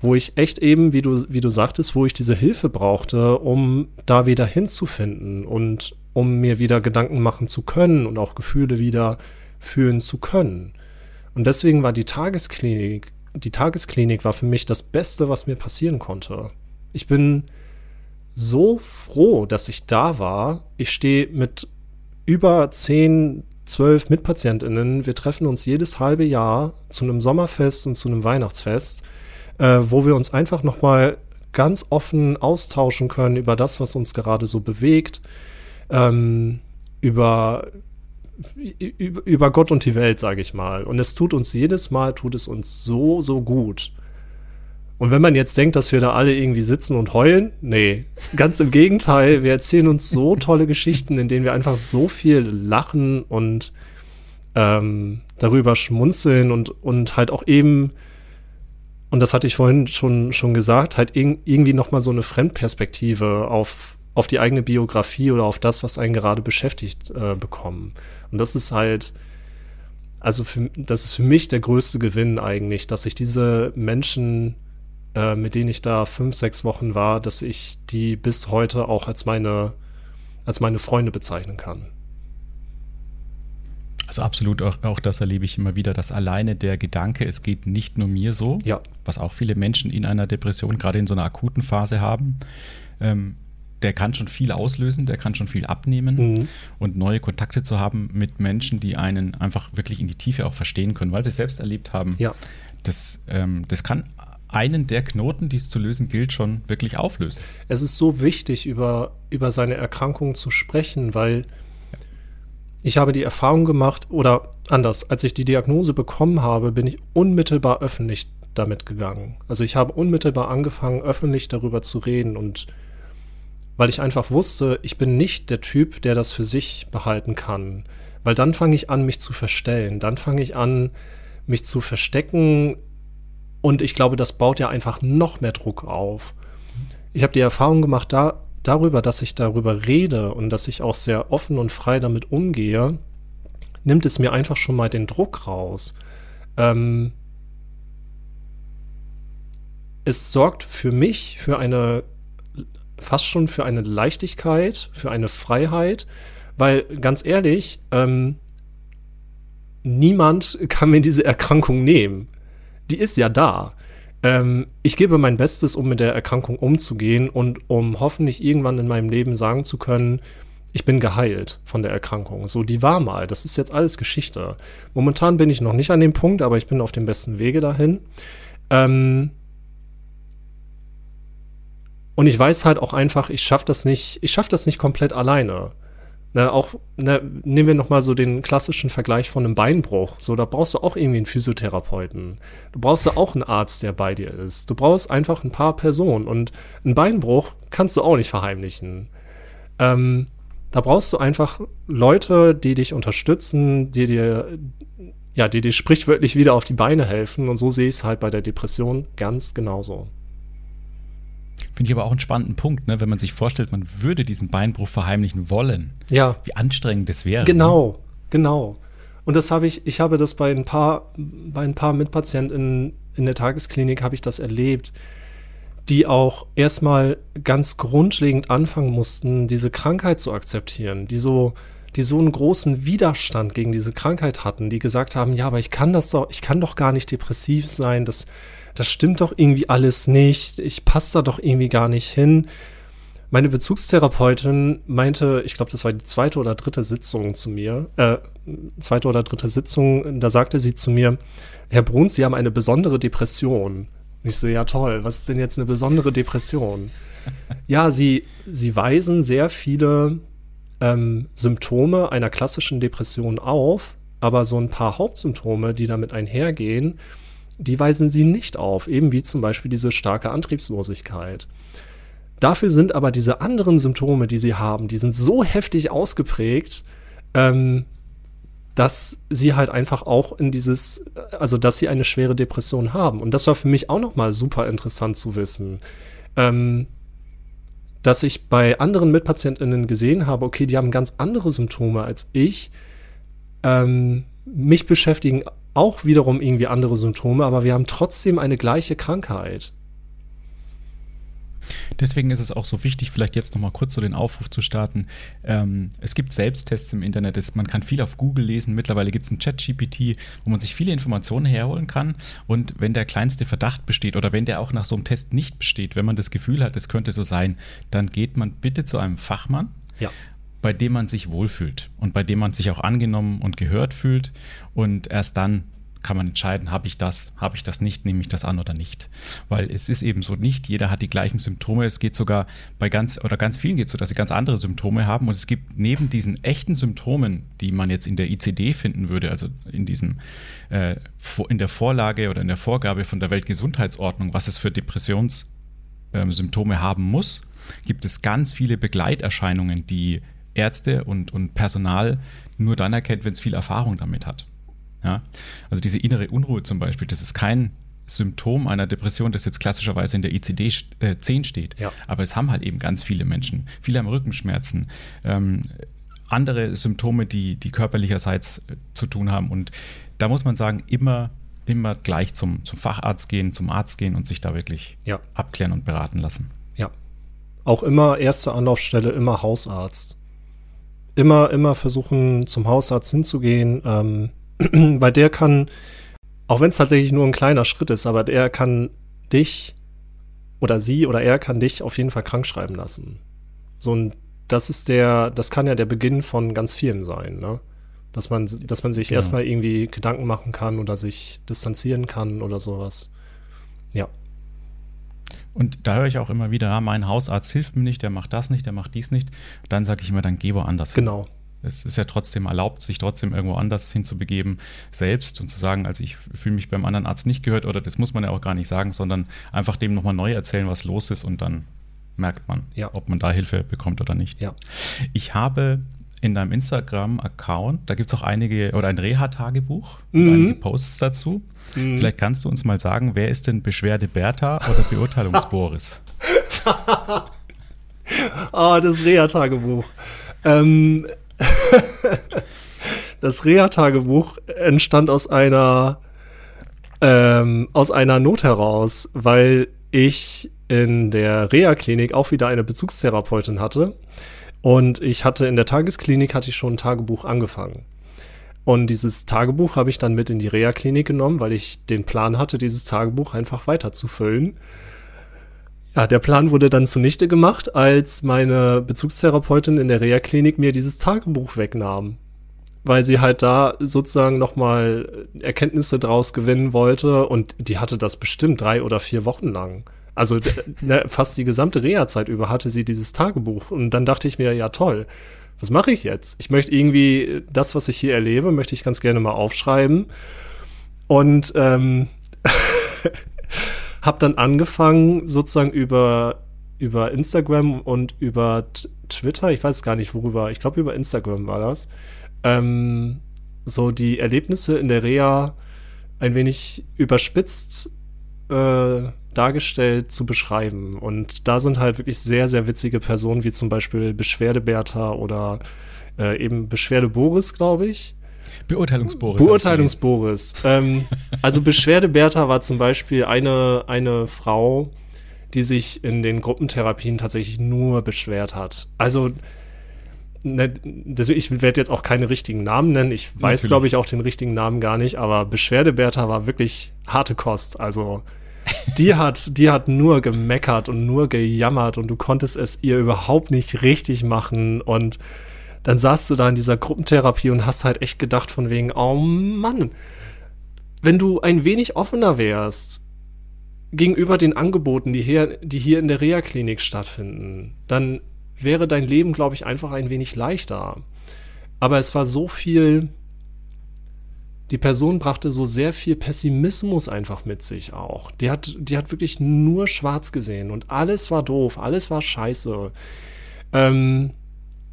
Wo ich echt eben, wie du, wie du sagtest, wo ich diese Hilfe brauchte, um da wieder hinzufinden und um mir wieder Gedanken machen zu können und auch Gefühle wieder fühlen zu können. Und deswegen war die Tagesklinik die Tagesklinik war für mich das Beste, was mir passieren konnte. Ich bin so froh, dass ich da war. Ich stehe mit über 10, 12 Mitpatientinnen. Wir treffen uns jedes halbe Jahr zu einem Sommerfest und zu einem Weihnachtsfest, äh, wo wir uns einfach nochmal ganz offen austauschen können über das, was uns gerade so bewegt, ähm, über über Gott und die Welt, sage ich mal. Und es tut uns jedes Mal, tut es uns so, so gut. Und wenn man jetzt denkt, dass wir da alle irgendwie sitzen und heulen, nee, ganz im Gegenteil, wir erzählen uns so <laughs> tolle Geschichten, in denen wir einfach so viel lachen und ähm, darüber schmunzeln und, und halt auch eben, und das hatte ich vorhin schon, schon gesagt, halt irgendwie nochmal so eine Fremdperspektive auf, auf die eigene Biografie oder auf das, was einen gerade beschäftigt, äh, bekommen. Und das ist halt, also für, das ist für mich der größte Gewinn eigentlich, dass ich diese Menschen, äh, mit denen ich da fünf, sechs Wochen war, dass ich die bis heute auch als meine, als meine Freunde bezeichnen kann. Also absolut, auch, auch, das erlebe ich immer wieder, dass alleine der Gedanke, es geht nicht nur mir so, ja. was auch viele Menschen in einer Depression, gerade in so einer akuten Phase haben, ähm, der kann schon viel auslösen, der kann schon viel abnehmen mhm. und neue Kontakte zu haben mit Menschen, die einen einfach wirklich in die Tiefe auch verstehen können, weil sie es selbst erlebt haben. Ja. Das, ähm, das kann einen der Knoten, die es zu lösen gilt, schon wirklich auflösen. Es ist so wichtig, über, über seine Erkrankung zu sprechen, weil ich habe die Erfahrung gemacht, oder anders, als ich die Diagnose bekommen habe, bin ich unmittelbar öffentlich damit gegangen. Also ich habe unmittelbar angefangen, öffentlich darüber zu reden und weil ich einfach wusste, ich bin nicht der Typ, der das für sich behalten kann. Weil dann fange ich an, mich zu verstellen. Dann fange ich an, mich zu verstecken. Und ich glaube, das baut ja einfach noch mehr Druck auf. Ich habe die Erfahrung gemacht, da, darüber, dass ich darüber rede und dass ich auch sehr offen und frei damit umgehe, nimmt es mir einfach schon mal den Druck raus. Ähm, es sorgt für mich für eine fast schon für eine Leichtigkeit, für eine Freiheit, weil ganz ehrlich, ähm, niemand <laughs> kann mir diese Erkrankung nehmen. Die ist ja da. Ähm, ich gebe mein Bestes, um mit der Erkrankung umzugehen und um hoffentlich irgendwann in meinem Leben sagen zu können, ich bin geheilt von der Erkrankung. So, die war mal. Das ist jetzt alles Geschichte. Momentan bin ich noch nicht an dem Punkt, aber ich bin auf dem besten Wege dahin. Ähm, und ich weiß halt auch einfach, ich schaffe das nicht, ich schaffe das nicht komplett alleine. Ne, auch, ne, nehmen wir nochmal so den klassischen Vergleich von einem Beinbruch. So, da brauchst du auch irgendwie einen Physiotherapeuten. Du brauchst da auch einen Arzt, der bei dir ist. Du brauchst einfach ein paar Personen. Und einen Beinbruch kannst du auch nicht verheimlichen. Ähm, da brauchst du einfach Leute, die dich unterstützen, die dir, ja, die dir sprichwörtlich wieder auf die Beine helfen. Und so sehe ich es halt bei der Depression ganz genauso. Finde ich aber auch einen spannenden Punkt, ne? wenn man sich vorstellt, man würde diesen Beinbruch verheimlichen wollen. Ja. Wie anstrengend das wäre. Genau, ne? genau. Und das habe ich, ich habe das bei ein paar, bei ein paar Mitpatienten in der Tagesklinik habe ich das erlebt, die auch erstmal ganz grundlegend anfangen mussten, diese Krankheit zu akzeptieren, die so, die so einen großen Widerstand gegen diese Krankheit hatten, die gesagt haben, ja, aber ich kann das doch, ich kann doch gar nicht depressiv sein, das, das stimmt doch irgendwie alles nicht, ich passe da doch irgendwie gar nicht hin. Meine Bezugstherapeutin meinte, ich glaube, das war die zweite oder dritte Sitzung zu mir, äh, zweite oder dritte Sitzung, da sagte sie zu mir, Herr Bruns, Sie haben eine besondere Depression. Ich so, ja toll, was ist denn jetzt eine besondere Depression? ja, sie, sie weisen sehr viele ähm, Symptome einer klassischen Depression auf, aber so ein paar Hauptsymptome, die damit einhergehen, die weisen sie nicht auf, eben wie zum Beispiel diese starke Antriebslosigkeit. Dafür sind aber diese anderen Symptome, die sie haben, die sind so heftig ausgeprägt, ähm, dass sie halt einfach auch in dieses, also dass sie eine schwere Depression haben. Und das war für mich auch nochmal super interessant zu wissen. Ähm, dass ich bei anderen MitpatientInnen gesehen habe, okay, die haben ganz andere Symptome als ich. Ähm, mich beschäftigen auch wiederum irgendwie andere Symptome, aber wir haben trotzdem eine gleiche Krankheit. Deswegen ist es auch so wichtig, vielleicht jetzt nochmal kurz so den Aufruf zu starten. Ähm, es gibt Selbsttests im Internet, es, man kann viel auf Google lesen. Mittlerweile gibt es ein Chat-GPT, wo man sich viele Informationen herholen kann. Und wenn der kleinste Verdacht besteht oder wenn der auch nach so einem Test nicht besteht, wenn man das Gefühl hat, es könnte so sein, dann geht man bitte zu einem Fachmann. Ja bei dem man sich wohlfühlt und bei dem man sich auch angenommen und gehört fühlt. Und erst dann kann man entscheiden, habe ich das, habe ich das nicht, nehme ich das an oder nicht. Weil es ist eben so nicht, jeder hat die gleichen Symptome. Es geht sogar bei ganz oder ganz vielen geht es so, dass sie ganz andere Symptome haben. Und es gibt neben diesen echten Symptomen, die man jetzt in der ICD finden würde, also in diesem äh, in der Vorlage oder in der Vorgabe von der Weltgesundheitsordnung, was es für Depressionssymptome ähm, haben muss, gibt es ganz viele Begleiterscheinungen, die Ärzte und, und Personal nur dann erkennt, wenn es viel Erfahrung damit hat. Ja? Also diese innere Unruhe zum Beispiel, das ist kein Symptom einer Depression, das jetzt klassischerweise in der ICD-10 äh, steht. Ja. Aber es haben halt eben ganz viele Menschen. Viele haben Rückenschmerzen, ähm, andere Symptome, die, die körperlicherseits äh, zu tun haben. Und da muss man sagen, immer, immer gleich zum, zum Facharzt gehen, zum Arzt gehen und sich da wirklich ja. abklären und beraten lassen. Ja. Auch immer erste Anlaufstelle, immer Hausarzt immer, immer versuchen, zum Hausarzt hinzugehen, ähm, <clears throat> weil der kann, auch wenn es tatsächlich nur ein kleiner Schritt ist, aber der kann dich oder sie oder er kann dich auf jeden Fall krank schreiben lassen. So ein, das ist der, das kann ja der Beginn von ganz vielen sein, ne? Dass man, dass man sich Genau. erstmal irgendwie Gedanken machen kann oder sich distanzieren kann oder sowas. Ja. Und da höre ich auch immer wieder, ja, mein Hausarzt hilft mir nicht, der macht das nicht, der macht dies nicht. Dann sage ich immer, dann geh woanders hin. Genau. Es ist ja trotzdem erlaubt, sich trotzdem irgendwo anders hinzubegeben, selbst und zu sagen, also ich fühle mich beim anderen Arzt nicht gehört oder das muss man ja auch gar nicht sagen, sondern einfach dem nochmal neu erzählen, was los ist und dann merkt man, Ja. ob man da Hilfe bekommt oder nicht. Ja. Ich habe in deinem Instagram-Account, da gibt es auch einige oder ein Reha-Tagebuch und Mhm. einige Posts dazu. Vielleicht kannst du uns mal sagen, wer ist denn Beschwerde Bertha oder Beurteilungs-Boris? <laughs> <laughs> Ah, das Reha-Tagebuch. Ähm, <laughs> das Reha-Tagebuch entstand aus einer ähm, aus einer Not heraus, weil ich in der Reha-Klinik auch wieder eine Bezugstherapeutin hatte und ich hatte in der Tagesklinik hatte ich schon ein Tagebuch angefangen. Und dieses Tagebuch habe ich dann mit in die Reha-Klinik genommen, weil ich den Plan hatte, dieses Tagebuch einfach weiterzufüllen. Ja, der Plan wurde dann zunichte gemacht, als meine Bezugstherapeutin in der Reha-Klinik mir dieses Tagebuch wegnahm. Weil sie halt da sozusagen nochmal Erkenntnisse draus gewinnen wollte und die hatte das bestimmt drei oder vier Wochen lang. Also <laughs> ne, fast die gesamte Reha-Zeit über hatte sie dieses Tagebuch. Und dann dachte ich mir, ja toll, was mache ich jetzt? Ich möchte irgendwie das, was ich hier erlebe, möchte ich ganz gerne mal aufschreiben. Und ähm, <laughs> habe dann angefangen, sozusagen über, über Instagram und über Twitter, ich weiß gar nicht worüber, ich glaube über Instagram war das, ähm, so die Erlebnisse in der Reha ein wenig überspitzt äh, dargestellt zu beschreiben. Und da sind halt wirklich sehr, sehr witzige Personen, wie zum Beispiel Beschwerde Bertha oder äh, eben Beschwerde Boris, glaube ich. Beurteilungs-Boris. Beurteilungs-Boris. ähm, also Beschwerde Bertha war zum Beispiel eine, eine Frau, die sich in den Gruppentherapien tatsächlich nur beschwert hat. Also ne, ich werde jetzt auch keine richtigen Namen nennen. Ich weiß, glaube ich, auch den richtigen Namen gar nicht, aber Beschwerde Bertha war wirklich harte Kost. Also die hat, die hat nur gemeckert und nur gejammert und du konntest es ihr überhaupt nicht richtig machen und dann saßt du da in dieser Gruppentherapie und hast halt echt gedacht von wegen, oh Mann, wenn du ein wenig offener wärst gegenüber den Angeboten, die hier, die hier in der Reha-Klinik stattfinden, dann wäre dein Leben, glaube ich, einfach ein wenig leichter. Aber es war so viel, die Person brachte so sehr viel Pessimismus einfach mit sich auch. Die hat, die hat wirklich nur schwarz gesehen und alles war doof, alles war scheiße. Ähm,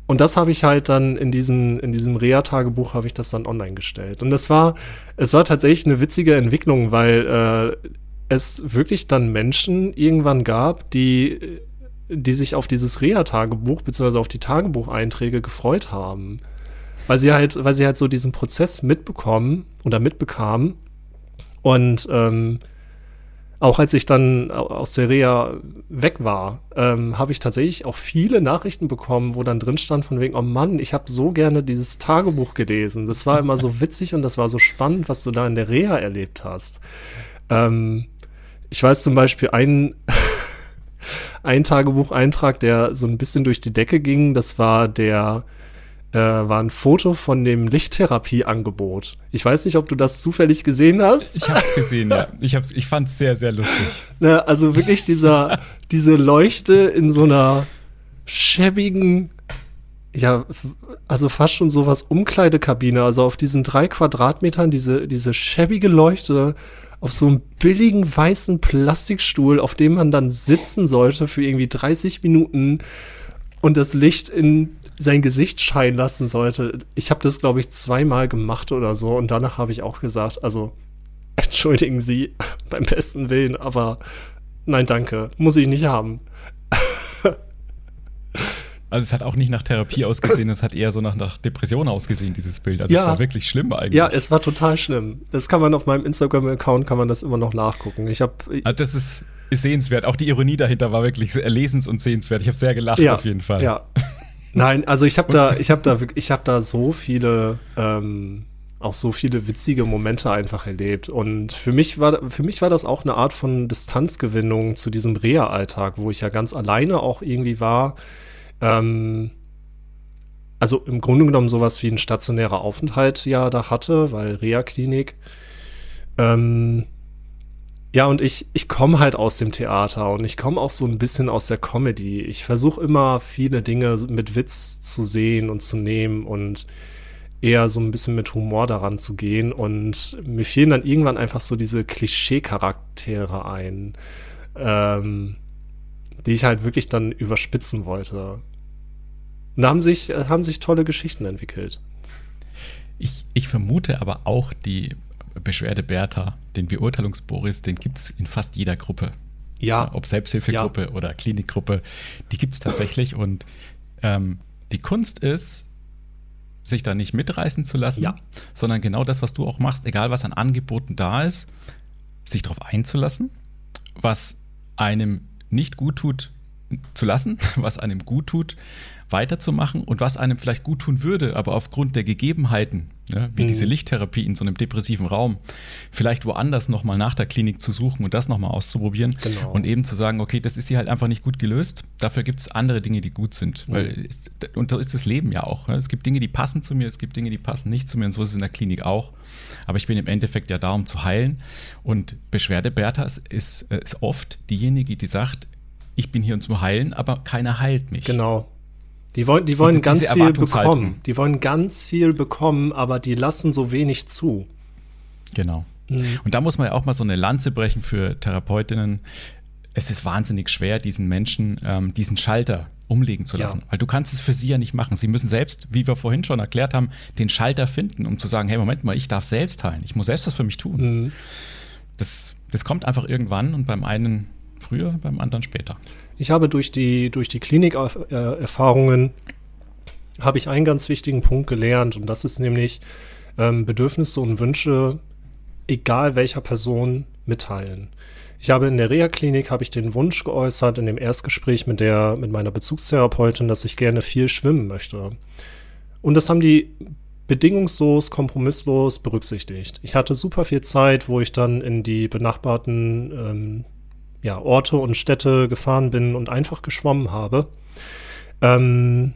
und das habe ich halt dann in, diesen, in diesem Reha-Tagebuch habe ich das dann online gestellt. Und das war, es war tatsächlich eine witzige Entwicklung, weil äh, es wirklich dann Menschen irgendwann gab, die, die sich auf dieses Reha-Tagebuch beziehungsweise auf die Tagebucheinträge gefreut haben. Weil sie halt, weil sie halt so diesen Prozess mitbekommen oder mitbekamen. Und ähm, auch als ich dann au- aus der Reha weg war, ähm, habe ich tatsächlich auch viele Nachrichten bekommen, wo dann drin stand von wegen, oh Mann, ich habe so gerne dieses Tagebuch gelesen. Das war immer so <laughs> witzig und das war so spannend, was du da in der Reha erlebt hast. Ähm, ich weiß zum Beispiel einen, <laughs> ein Tagebucheintrag, der so ein bisschen durch die Decke ging, das war der, äh, war ein Foto von dem Lichttherapieangebot. Ich weiß nicht, ob du das zufällig gesehen hast. Ich habe es gesehen, ja. Ich, hab's, ich fand es sehr, sehr lustig. Ne, also wirklich dieser, diese Leuchte in so einer schäbigen, ja, also fast schon sowas Umkleidekabine, also auf diesen drei Quadratmetern, diese, diese schäbige Leuchte auf so einem billigen weißen Plastikstuhl, auf dem man dann sitzen sollte für irgendwie 30 Minuten und das Licht in sein Gesicht scheinen lassen sollte. Ich habe das, glaube ich, zweimal gemacht oder so und danach habe ich auch gesagt, also <laughs> entschuldigen Sie <laughs> beim besten Willen, aber nein, danke, muss ich nicht haben. <laughs> Also es hat auch nicht nach Therapie ausgesehen, es hat eher so nach, nach Depression ausgesehen, dieses Bild. Also Ja. es war wirklich schlimm eigentlich. Ja, es war total schlimm. Das kann man auf meinem Instagram-Account, kann man das immer noch nachgucken. Ich habe also das ist, ist sehenswert. Auch die Ironie dahinter war wirklich lesens- und sehenswert. Ich habe sehr gelacht auf jeden Fall. Ja. Nein, also ich habe da, ich habe da, ich habe da so viele, ähm, auch so viele witzige Momente einfach erlebt. Und für mich war, für mich war das auch eine Art von Distanzgewinnung zu diesem Reha-Alltag, wo ich ja ganz alleine auch irgendwie war Ähm, also im Grunde genommen sowas wie ein stationärer Aufenthalt ja da hatte, weil Reha-Klinik. Ähm, ja, und ich, ich komme halt aus dem Theater und ich komme auch so ein bisschen aus der Comedy. Ich versuche immer viele Dinge mit Witz zu sehen und zu nehmen und eher so ein bisschen mit Humor daran zu gehen. Und mir fielen dann irgendwann einfach so diese Klischee-Charaktere ein, ähm, die ich halt wirklich dann überspitzen wollte. Und da haben sich, äh, haben sich tolle Geschichten entwickelt. Ich, ich vermute aber auch die Beschwerde Bertha, den Beurteilungsboris, den gibt es in fast jeder Gruppe. Ja. Ob Selbsthilfegruppe ja. oder Klinikgruppe, die gibt es tatsächlich. Und ähm, die Kunst ist, sich da nicht mitreißen zu lassen, ja. sondern genau das, was du auch machst, egal was an Angeboten da ist, sich darauf einzulassen, was einem nicht gut tut, zu lassen, <laughs> was einem gut tut, weiterzumachen und was einem vielleicht gut tun würde, aber aufgrund der Gegebenheiten, ja, wie mhm. diese Lichttherapie in so einem depressiven Raum, vielleicht woanders nochmal nach der Klinik zu suchen und das nochmal auszuprobieren genau. und eben zu sagen, okay, das ist hier halt einfach nicht gut gelöst. Dafür gibt es andere Dinge, die gut sind. Mhm. Weil und so ist das Leben ja auch. Ne? Es gibt Dinge, die passen zu mir, es gibt Dinge, die passen nicht zu mir und so ist es in der Klinik auch. Aber ich bin im Endeffekt ja da, um zu heilen. Und Beschwerde Bertha ist, ist oft diejenige, die sagt, ich bin hier um zu heilen, aber keiner heilt mich. Genau. Die wollen, die wollen ganz viel bekommen. Die wollen ganz viel bekommen, aber die lassen so wenig zu. Genau. Mhm. Und da muss man ja auch mal so eine Lanze brechen für Therapeutinnen. Es ist wahnsinnig schwer, diesen Menschen ähm, diesen Schalter umlegen zu lassen. Ja. Weil du kannst es für sie ja nicht machen. Sie müssen selbst, wie wir vorhin schon erklärt haben, den Schalter finden, um zu sagen, hey, Moment mal, ich darf selbst heilen. Ich muss selbst was für mich tun. Mhm. Das, das kommt einfach irgendwann und beim einen früher, beim anderen später. Ich habe durch die, durch die Klinikerfahrungen habe ich einen ganz wichtigen Punkt gelernt und das ist nämlich ähm, Bedürfnisse und Wünsche, egal welcher Person, mitteilen. Ich habe in der Reha-Klinik habe ich den Wunsch geäußert in dem Erstgespräch mit der mit meiner Bezugstherapeutin, dass ich gerne viel schwimmen möchte. Und das haben die bedingungslos, kompromisslos berücksichtigt. Ich hatte super viel Zeit, wo ich dann in die benachbarten ähm, ja, Orte und Städte gefahren bin und einfach geschwommen habe. Ähm,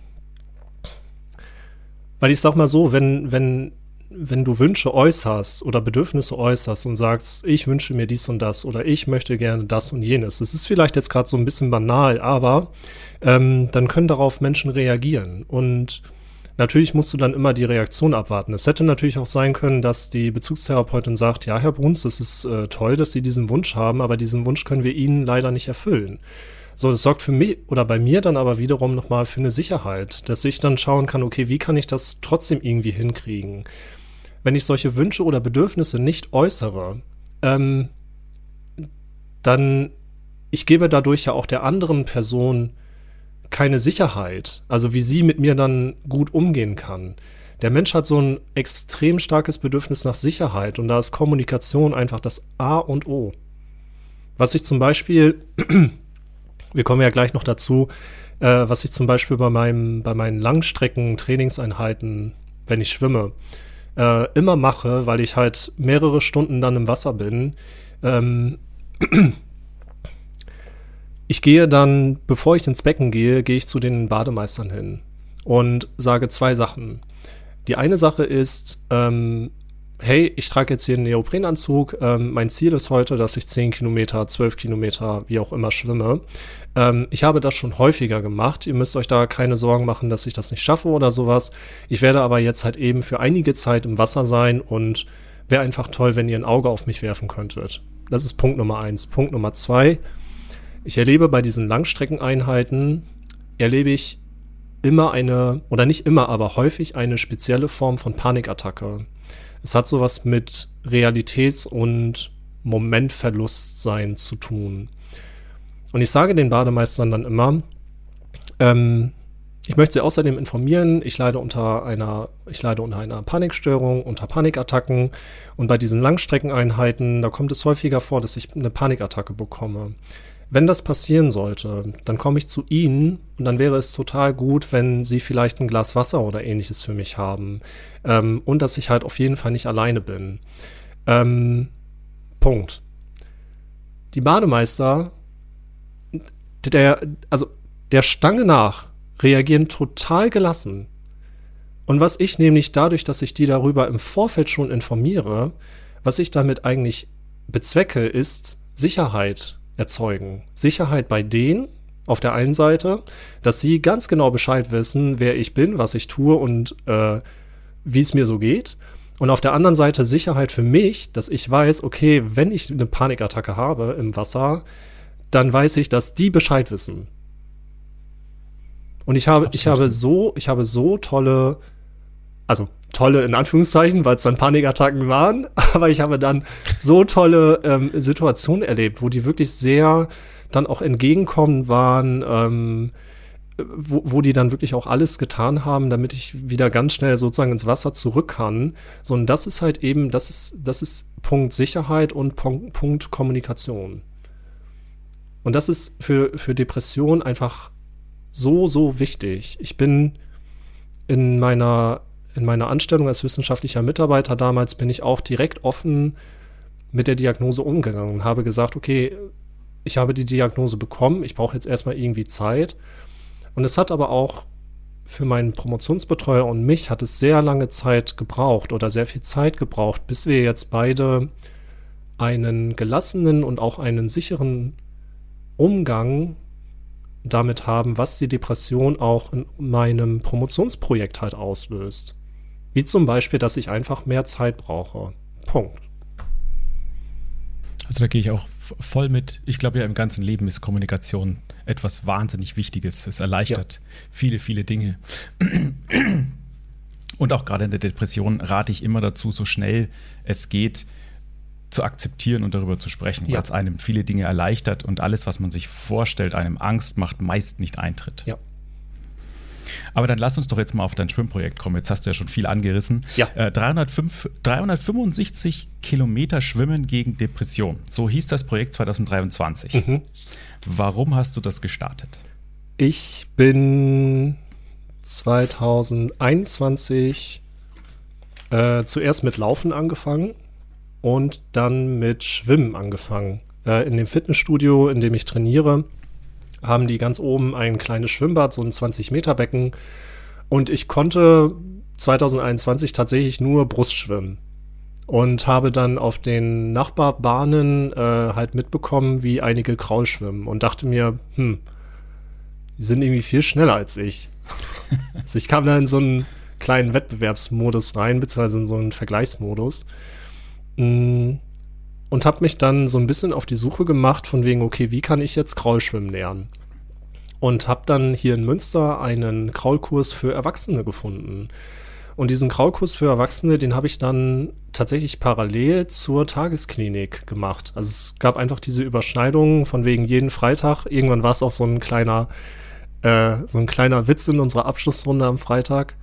weil ich sag mal so, wenn, wenn, wenn du Wünsche äußerst oder Bedürfnisse äußerst und sagst, ich wünsche mir dies und das oder ich möchte gerne das und jenes, das ist vielleicht jetzt gerade so ein bisschen banal, aber ähm, dann können darauf Menschen reagieren. Und Natürlich musst du dann immer die Reaktion abwarten. Es hätte natürlich auch sein können, dass die Bezugstherapeutin sagt, ja, Herr Bruns, es ist äh, toll, dass Sie diesen Wunsch haben, aber diesen Wunsch können wir Ihnen leider nicht erfüllen. So, das sorgt für mich oder bei mir dann aber wiederum nochmal für eine Sicherheit, dass ich dann schauen kann, okay, wie kann ich das trotzdem irgendwie hinkriegen? Wenn ich solche Wünsche oder Bedürfnisse nicht äußere, ähm, dann ich gebe dadurch ja auch der anderen Person keine Sicherheit, also wie sie mit mir dann gut umgehen kann. Der Mensch hat so ein extrem starkes Bedürfnis nach Sicherheit und da ist Kommunikation einfach das A und O. Was ich zum Beispiel, <clears throat> wir kommen ja gleich noch dazu, äh, was ich zum Beispiel bei, meinem, bei meinen Langstrecken-Trainingseinheiten, wenn ich schwimme, äh, immer mache, weil ich halt mehrere Stunden dann im Wasser bin, ähm, <clears throat> ich gehe dann, bevor ich ins Becken gehe, gehe ich zu den Bademeistern hin und sage zwei Sachen. Die eine Sache ist, ähm, hey, ich trage jetzt hier einen Neoprenanzug. Ähm, mein Ziel ist heute, dass ich 10 Kilometer, 12 Kilometer, wie auch immer schwimme. Ähm, ich habe das schon häufiger gemacht. Ihr müsst euch da keine Sorgen machen, dass ich das nicht schaffe oder sowas. Ich werde aber jetzt halt eben für einige Zeit im Wasser sein und wäre einfach toll, wenn ihr ein Auge auf mich werfen könntet. Das ist Punkt Nummer eins. Punkt Nummer zwei ich erlebe bei diesen Langstreckeneinheiten, erlebe ich immer eine, oder nicht immer, aber häufig eine spezielle Form von Panikattacke. Es hat sowas mit Realitäts- und Momentverlustsein zu tun. Und ich sage den Bademeistern dann immer, ähm, ich möchte Sie außerdem informieren, ich leide unter einer, ich leide unter einer Panikstörung, unter Panikattacken und bei diesen Langstreckeneinheiten, da kommt es häufiger vor, dass ich eine Panikattacke bekomme. Wenn das passieren sollte, dann komme ich zu Ihnen und dann wäre es total gut, wenn Sie vielleicht ein Glas Wasser oder ähnliches für mich haben. Ähm, und dass ich halt auf jeden Fall nicht alleine bin. Ähm, Punkt. Die Bademeister, der, also der Stange nach, reagieren total gelassen. Und was ich nämlich dadurch, dass ich die darüber im Vorfeld schon informiere, was ich damit eigentlich bezwecke, ist Sicherheit erzeugen. Sicherheit bei denen auf der einen Seite, dass sie ganz genau Bescheid wissen, wer ich bin, was ich tue und äh, wie es mir so geht. Und auf der anderen Seite Sicherheit für mich, dass ich weiß, okay, wenn ich eine Panikattacke habe im Wasser, dann weiß ich, dass die Bescheid wissen. Und ich habe, ich habe so, ich habe so tolle, also tolle in Anführungszeichen, weil es dann Panikattacken waren, <laughs> aber ich habe dann so tolle ähm, Situationen erlebt, wo die wirklich sehr dann auch entgegenkommen waren, ähm, wo, wo die dann wirklich auch alles getan haben, damit ich wieder ganz schnell sozusagen ins Wasser zurück kann. So, und das ist halt eben, das ist, das ist Punkt Sicherheit und Punkt, Punkt Kommunikation. Und das ist für, für Depression einfach so, so wichtig. Ich bin in meiner, in meiner Anstellung als wissenschaftlicher Mitarbeiter damals bin ich auch direkt offen mit der Diagnose umgegangen und habe gesagt, okay, ich habe die Diagnose bekommen, ich brauche jetzt erstmal irgendwie Zeit. Und es hat aber auch für meinen Promotionsbetreuer und mich hat es sehr lange Zeit gebraucht oder sehr viel Zeit gebraucht, bis wir jetzt beide einen gelassenen und auch einen sicheren Umgang damit haben, was die Depression auch in meinem Promotionsprojekt halt auslöst. Wie zum Beispiel, dass ich einfach mehr Zeit brauche. Punkt. Also da gehe ich auch voll mit. Ich glaube ja, im ganzen Leben ist Kommunikation etwas wahnsinnig Wichtiges. Es erleichtert ja. viele, viele Dinge. Und auch gerade in der Depression rate ich immer dazu, so schnell es geht, zu akzeptieren und darüber zu sprechen, ja. weil es einem viele Dinge erleichtert und alles, was man sich vorstellt, einem Angst macht, meist nicht eintritt. Ja. Aber dann lass uns doch jetzt mal auf dein Schwimmprojekt kommen. Jetzt hast du ja schon viel angerissen. Ja. Äh, 305, 365 Kilometer Schwimmen gegen Depression. So hieß das Projekt 2023. Mhm. Warum hast du das gestartet? Ich bin 2021 äh, zuerst mit Laufen angefangen und dann mit Schwimmen angefangen. Äh, in dem Fitnessstudio, in dem ich trainiere, haben die ganz oben ein kleines Schwimmbad, so ein 20-Meter-Becken. Und ich konnte 2021 tatsächlich nur Brustschwimmen. Und habe dann auf den Nachbarbahnen äh, halt mitbekommen, wie einige Kraul schwimmen. Und dachte mir, hm, die sind irgendwie viel schneller als ich. <laughs> also ich kam da in so einen kleinen Wettbewerbsmodus rein, beziehungsweise in so einen Vergleichsmodus. Mm, und habe mich dann so ein bisschen auf die Suche gemacht von wegen, okay, wie kann ich jetzt Kraulschwimmen lernen? Und habe dann hier in Münster einen Kraulkurs für Erwachsene gefunden. Und diesen Kraulkurs für Erwachsene, den habe ich dann tatsächlich parallel zur Tagesklinik gemacht. Also es gab einfach diese Überschneidung von wegen jeden Freitag. Irgendwann war es auch so ein kleiner, äh, so ein kleiner Witz in unserer Abschlussrunde am Freitag.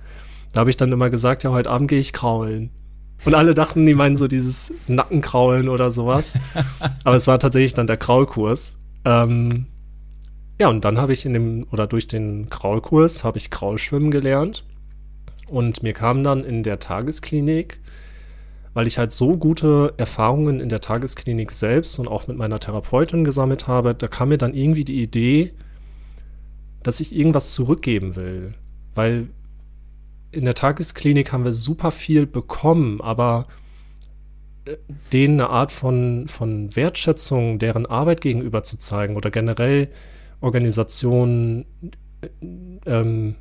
Da habe ich dann immer gesagt, ja, heute Abend gehe ich kraulen. Und alle dachten, die meinen so dieses Nackenkraulen oder sowas. <laughs> Aber es war tatsächlich dann der Kraulkurs. Ähm, ja, und dann habe ich in dem, oder durch den Kraulkurs habe ich Kraulschwimmen gelernt. Und mir kam dann in der Tagesklinik, weil ich halt so gute Erfahrungen in der Tagesklinik selbst und auch mit meiner Therapeutin gesammelt habe, da kam mir dann irgendwie die Idee, dass ich irgendwas zurückgeben will. Weil in der Tagesklinik haben wir super viel bekommen, aber äh, denen eine Art von, von Wertschätzung deren Arbeit gegenüber zu zeigen oder generell Organisationen, äh, ähm,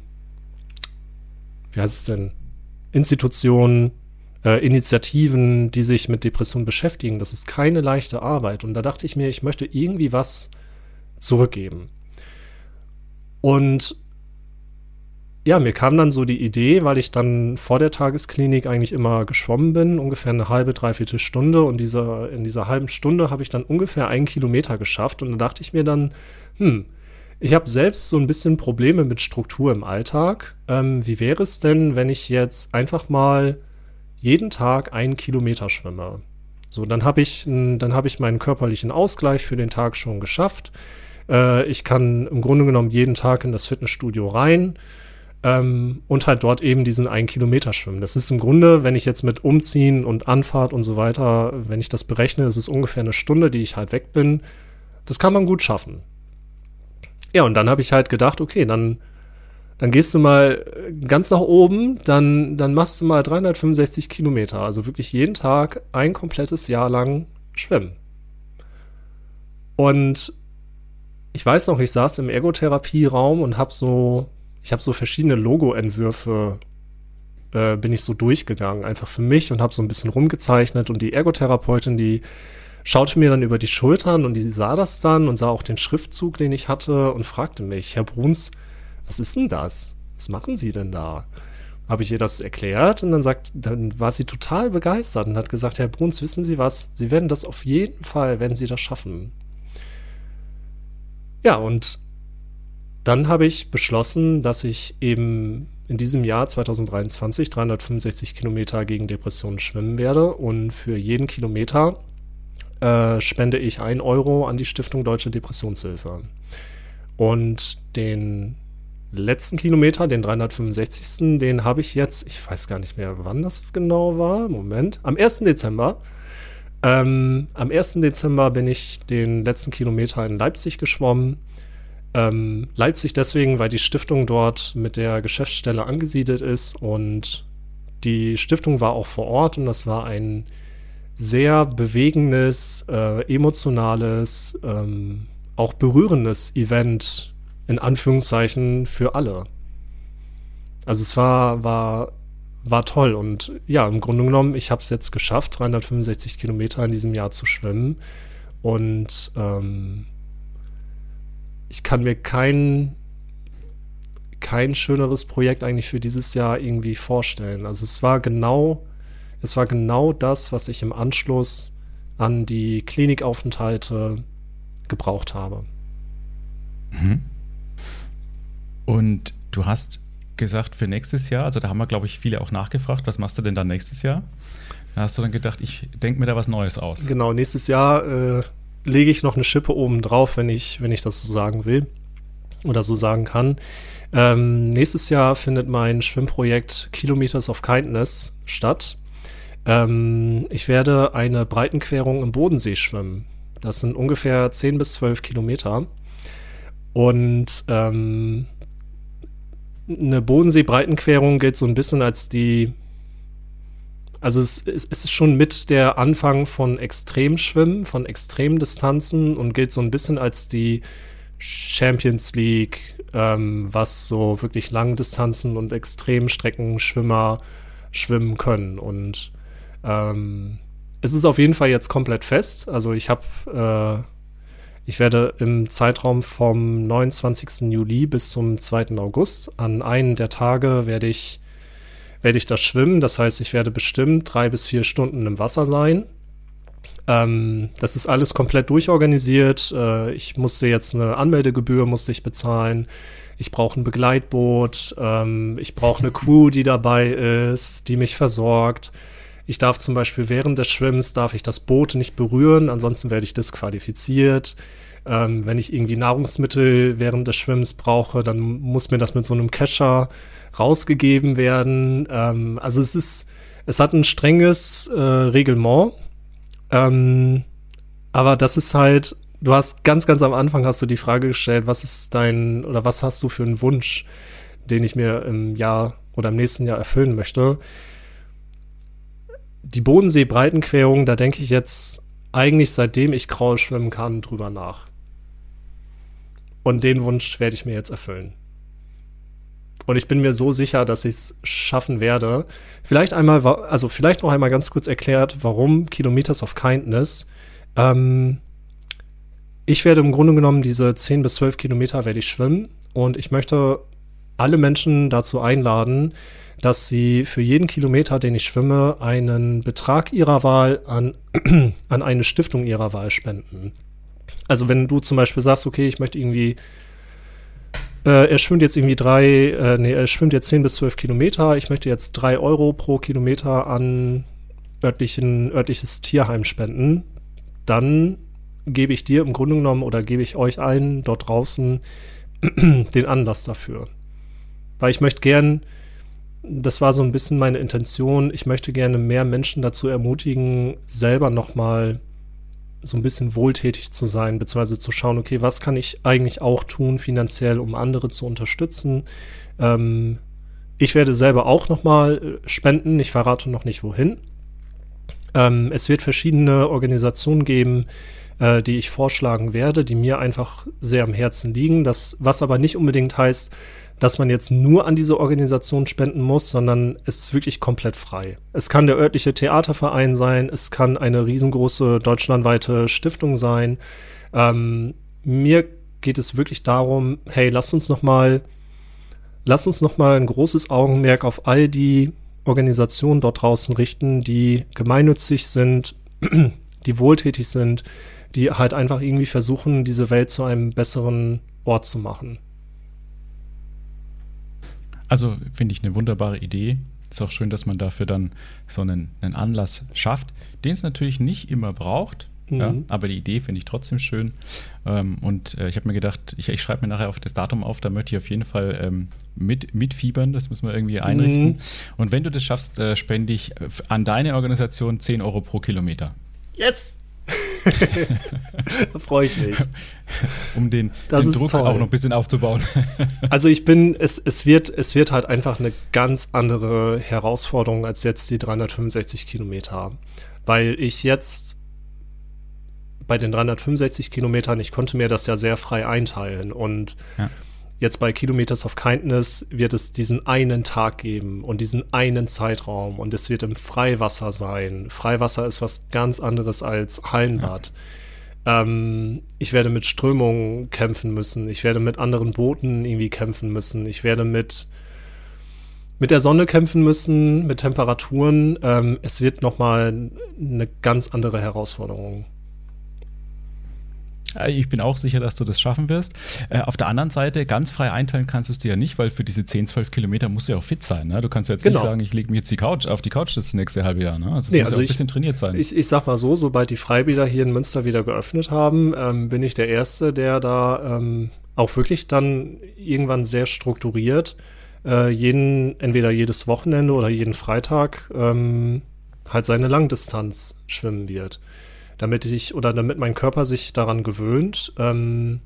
wie heißt es denn, Institutionen, äh, Initiativen, die sich mit Depressionen beschäftigen, das ist keine leichte Arbeit. Und da dachte ich mir, ich möchte irgendwie was zurückgeben. Und ja, mir kam dann so die Idee, weil ich dann vor der Tagesklinik eigentlich immer geschwommen bin, ungefähr eine halbe, dreiviertel Stunde. Und diese, in dieser halben Stunde habe ich dann ungefähr einen Kilometer geschafft. Und da dachte ich mir dann, hm, ich habe selbst so ein bisschen Probleme mit Struktur im Alltag. Ähm, wie wäre es denn, wenn ich jetzt einfach mal jeden Tag einen Kilometer schwimme? So, dann habe ich, dann habe ich meinen körperlichen Ausgleich für den Tag schon geschafft. Äh, ich kann im Grunde genommen jeden Tag in das Fitnessstudio rein ähm, und halt dort eben diesen einen Kilometer schwimmen. Das ist im Grunde, wenn ich jetzt mit Umziehen und Anfahrt und so weiter, wenn ich das berechne, ist es ungefähr eine Stunde, die ich halt weg bin. Das kann man gut schaffen. Ja, und dann habe ich halt gedacht, okay, dann dann gehst du mal ganz nach oben, dann, dann machst du mal 365 Kilometer, also wirklich jeden Tag ein komplettes Jahr lang schwimmen. Und ich weiß noch, ich saß im Ergotherapieraum und habe so, ich habe so verschiedene Logo-Entwürfe, äh, bin ich so durchgegangen, einfach für mich und habe so ein bisschen rumgezeichnet und die Ergotherapeutin, die schaute mir dann über die Schultern und die sah das dann und sah auch den Schriftzug, den ich hatte und fragte mich, Herr Bruns, was ist denn das? Was machen Sie denn da? Habe ich ihr das erklärt und dann sagt, dann war sie total begeistert und hat gesagt, Herr Bruns, wissen Sie was? Sie werden das auf jeden Fall, wenn Sie das schaffen. Ja, und dann habe ich beschlossen, dass ich eben in diesem Jahr 2023 365 Kilometer gegen Depressionen schwimmen werde und für jeden Kilometer äh, spende ich ein Euro an die Stiftung Deutsche Depressionshilfe. Und den letzten Kilometer, den 365. Den habe ich jetzt, ich weiß gar nicht mehr, wann das genau war. Moment. Am 1. Dezember. Ähm, am 1. Dezember bin ich den letzten Kilometer in Leipzig geschwommen. Ähm, Leipzig deswegen, weil die Stiftung dort mit der Geschäftsstelle angesiedelt ist und die Stiftung war auch vor Ort und das war ein sehr bewegendes, äh, emotionales, ähm, auch berührendes Event in Anführungszeichen für alle. Also es war, war, war toll und ja, im Grunde genommen, ich habe es jetzt geschafft, 365 Kilometer in diesem Jahr zu schwimmen und ähm, ich kann mir kein, kein schöneres Projekt eigentlich für dieses Jahr irgendwie vorstellen. Also es war genau, es war genau das, was ich im Anschluss an die Klinikaufenthalte gebraucht habe. Mhm. Und du hast gesagt für nächstes Jahr, also da haben wir, glaube ich, viele auch nachgefragt, was machst du denn dann nächstes Jahr? Da hast du dann gedacht, ich denke mir da was Neues aus. Genau, nächstes Jahr äh, lege ich noch eine Schippe oben drauf, wenn ich, wenn ich das so sagen will oder so sagen kann. Ähm, nächstes Jahr findet mein Schwimmprojekt Kilometers of Kindness statt. Ähm, ich werde eine Breitenquerung im Bodensee schwimmen. Das sind ungefähr 10 bis 12 Kilometer. Und ähm, eine Bodensee-Breitenquerung gilt so ein bisschen als die. Also es, es, ist schon mit der Anfang von Extremschwimmen, von Extremdistanzen und gilt so ein bisschen als die Champions League, ähm, was so wirklich Langdistanzen und Extremstreckenschwimmer schwimmen können. Und ähm, es ist auf jeden Fall jetzt komplett fest. Also ich habe äh, ich werde im Zeitraum vom 29. Juli bis zum 2. August an einem der Tage werde ich, werde ich das schwimmen. Das heißt, ich werde bestimmt drei bis vier Stunden im Wasser sein. Ähm, das ist alles komplett durchorganisiert. Äh, ich musste jetzt eine Anmeldegebühr musste ich bezahlen. Ich brauche ein Begleitboot. Ähm, ich brauche eine <laughs> Crew, die dabei ist, die mich versorgt. Ich darf zum Beispiel während des Schwimmens darf ich das Boot nicht berühren, ansonsten werde ich disqualifiziert. Ähm, wenn ich irgendwie Nahrungsmittel während des Schwimmens brauche, dann muss mir das mit so einem Kescher rausgegeben werden. Ähm, also es ist, es hat ein strenges äh, Reglement. Ähm, aber das ist halt, du hast ganz, ganz am Anfang hast du die Frage gestellt, was ist dein oder was hast du für einen Wunsch, den ich mir im Jahr oder im nächsten Jahr erfüllen möchte? Die Bodensee-Breitenquerung, da denke ich jetzt eigentlich seitdem ich Kraul schwimmen kann, drüber nach. Und den Wunsch werde ich mir jetzt erfüllen. Und ich bin mir so sicher, dass ich es schaffen werde. Vielleicht einmal, also vielleicht noch einmal ganz kurz erklärt, warum Kilometers of Kindness. Ähm, ich werde im Grunde genommen diese 10 bis 12 Kilometer werde ich schwimmen und ich möchte alle Menschen dazu einladen, dass sie für jeden Kilometer, den ich schwimme, einen Betrag ihrer Wahl an, <clears throat> an eine Stiftung ihrer Wahl spenden. Also wenn du zum Beispiel sagst, okay, ich möchte irgendwie, äh, er schwimmt jetzt irgendwie drei, äh, nee, er schwimmt jetzt 10 bis 12 Kilometer, ich möchte jetzt drei Euro pro Kilometer an örtlichen, örtliches Tierheim spenden, dann gebe ich dir im Grunde genommen oder gebe ich euch allen dort draußen <clears throat> den Anlass dafür. Weil ich möchte gern, das war so ein bisschen meine Intention, ich möchte gerne mehr Menschen dazu ermutigen, selber nochmal so ein bisschen wohltätig zu sein, beziehungsweise zu schauen, okay, was kann ich eigentlich auch tun finanziell, um andere zu unterstützen. Ähm, ich werde selber auch nochmal äh, spenden, ich verrate noch nicht wohin. Ähm, es wird verschiedene Organisationen geben, äh, die ich vorschlagen werde, die mir einfach sehr am Herzen liegen. Das, was aber nicht unbedingt heißt, dass man jetzt nur an diese Organisation spenden muss, sondern es ist wirklich komplett frei. Es kann der örtliche Theaterverein sein, es kann eine riesengroße deutschlandweite Stiftung sein. Ähm, mir geht es wirklich darum, hey, lass uns noch mal, lass uns noch mal ein großes Augenmerk auf all die Organisationen dort draußen richten, die gemeinnützig sind, <clears throat> die wohltätig sind, die halt einfach irgendwie versuchen, diese Welt zu einem besseren Ort zu machen. Also finde ich eine wunderbare Idee. Ist auch schön, dass man dafür dann so einen, einen Anlass schafft, den es natürlich nicht immer braucht. Mhm. Ja, aber die Idee finde ich trotzdem schön. Ähm, und äh, ich habe mir gedacht, ich, ich schreibe mir nachher auf das Datum auf, da möchte ich auf jeden Fall ähm, mit, mitfiebern. Das müssen wir irgendwie einrichten. Mhm. Und wenn du das schaffst, äh, spende ich an deine Organisation 10 Euro pro Kilometer. Yes! <laughs> da freue ich mich. Um den, den Druck toll. auch noch ein bisschen aufzubauen. <laughs> also ich bin, es, es, wird, es wird halt einfach eine ganz andere Herausforderung als jetzt die 365 Kilometer. Weil ich jetzt bei den 365 Kilometern, ich konnte mir das ja sehr frei einteilen und ja Jetzt bei Kilometers of Kindness wird es diesen einen Tag geben und diesen einen Zeitraum und es wird im Freiwasser sein. Freiwasser ist was ganz anderes als Hallenbad. Ja. Ähm, ich werde mit Strömungen kämpfen müssen. Ich werde mit anderen Booten irgendwie kämpfen müssen. Ich werde mit mit der Sonne kämpfen müssen, mit Temperaturen. Ähm, es wird noch mal eine ganz andere Herausforderung. Äh, ich bin auch sicher, dass du das schaffen wirst. Äh, auf der anderen Seite, ganz frei einteilen kannst du es dir ja nicht, weil für diese 10, 12 Kilometer musst du ja auch fit sein. Ne? Du kannst ja jetzt genau. nicht sagen, ich lege mir jetzt die Couch auf die Couch das nächste halbe Jahr. Ne? Also es nee, muss also ja auch ein bisschen trainiert sein. Ich, ich sag mal so, sobald die Freibäder hier in Münster wieder geöffnet haben, ähm, bin ich der Erste, der da ähm, auch wirklich dann irgendwann sehr strukturiert äh, jeden, entweder jedes Wochenende oder jeden Freitag ähm, halt seine Langdistanz schwimmen wird damit ich oder damit mein Körper sich daran gewöhnt, ähm,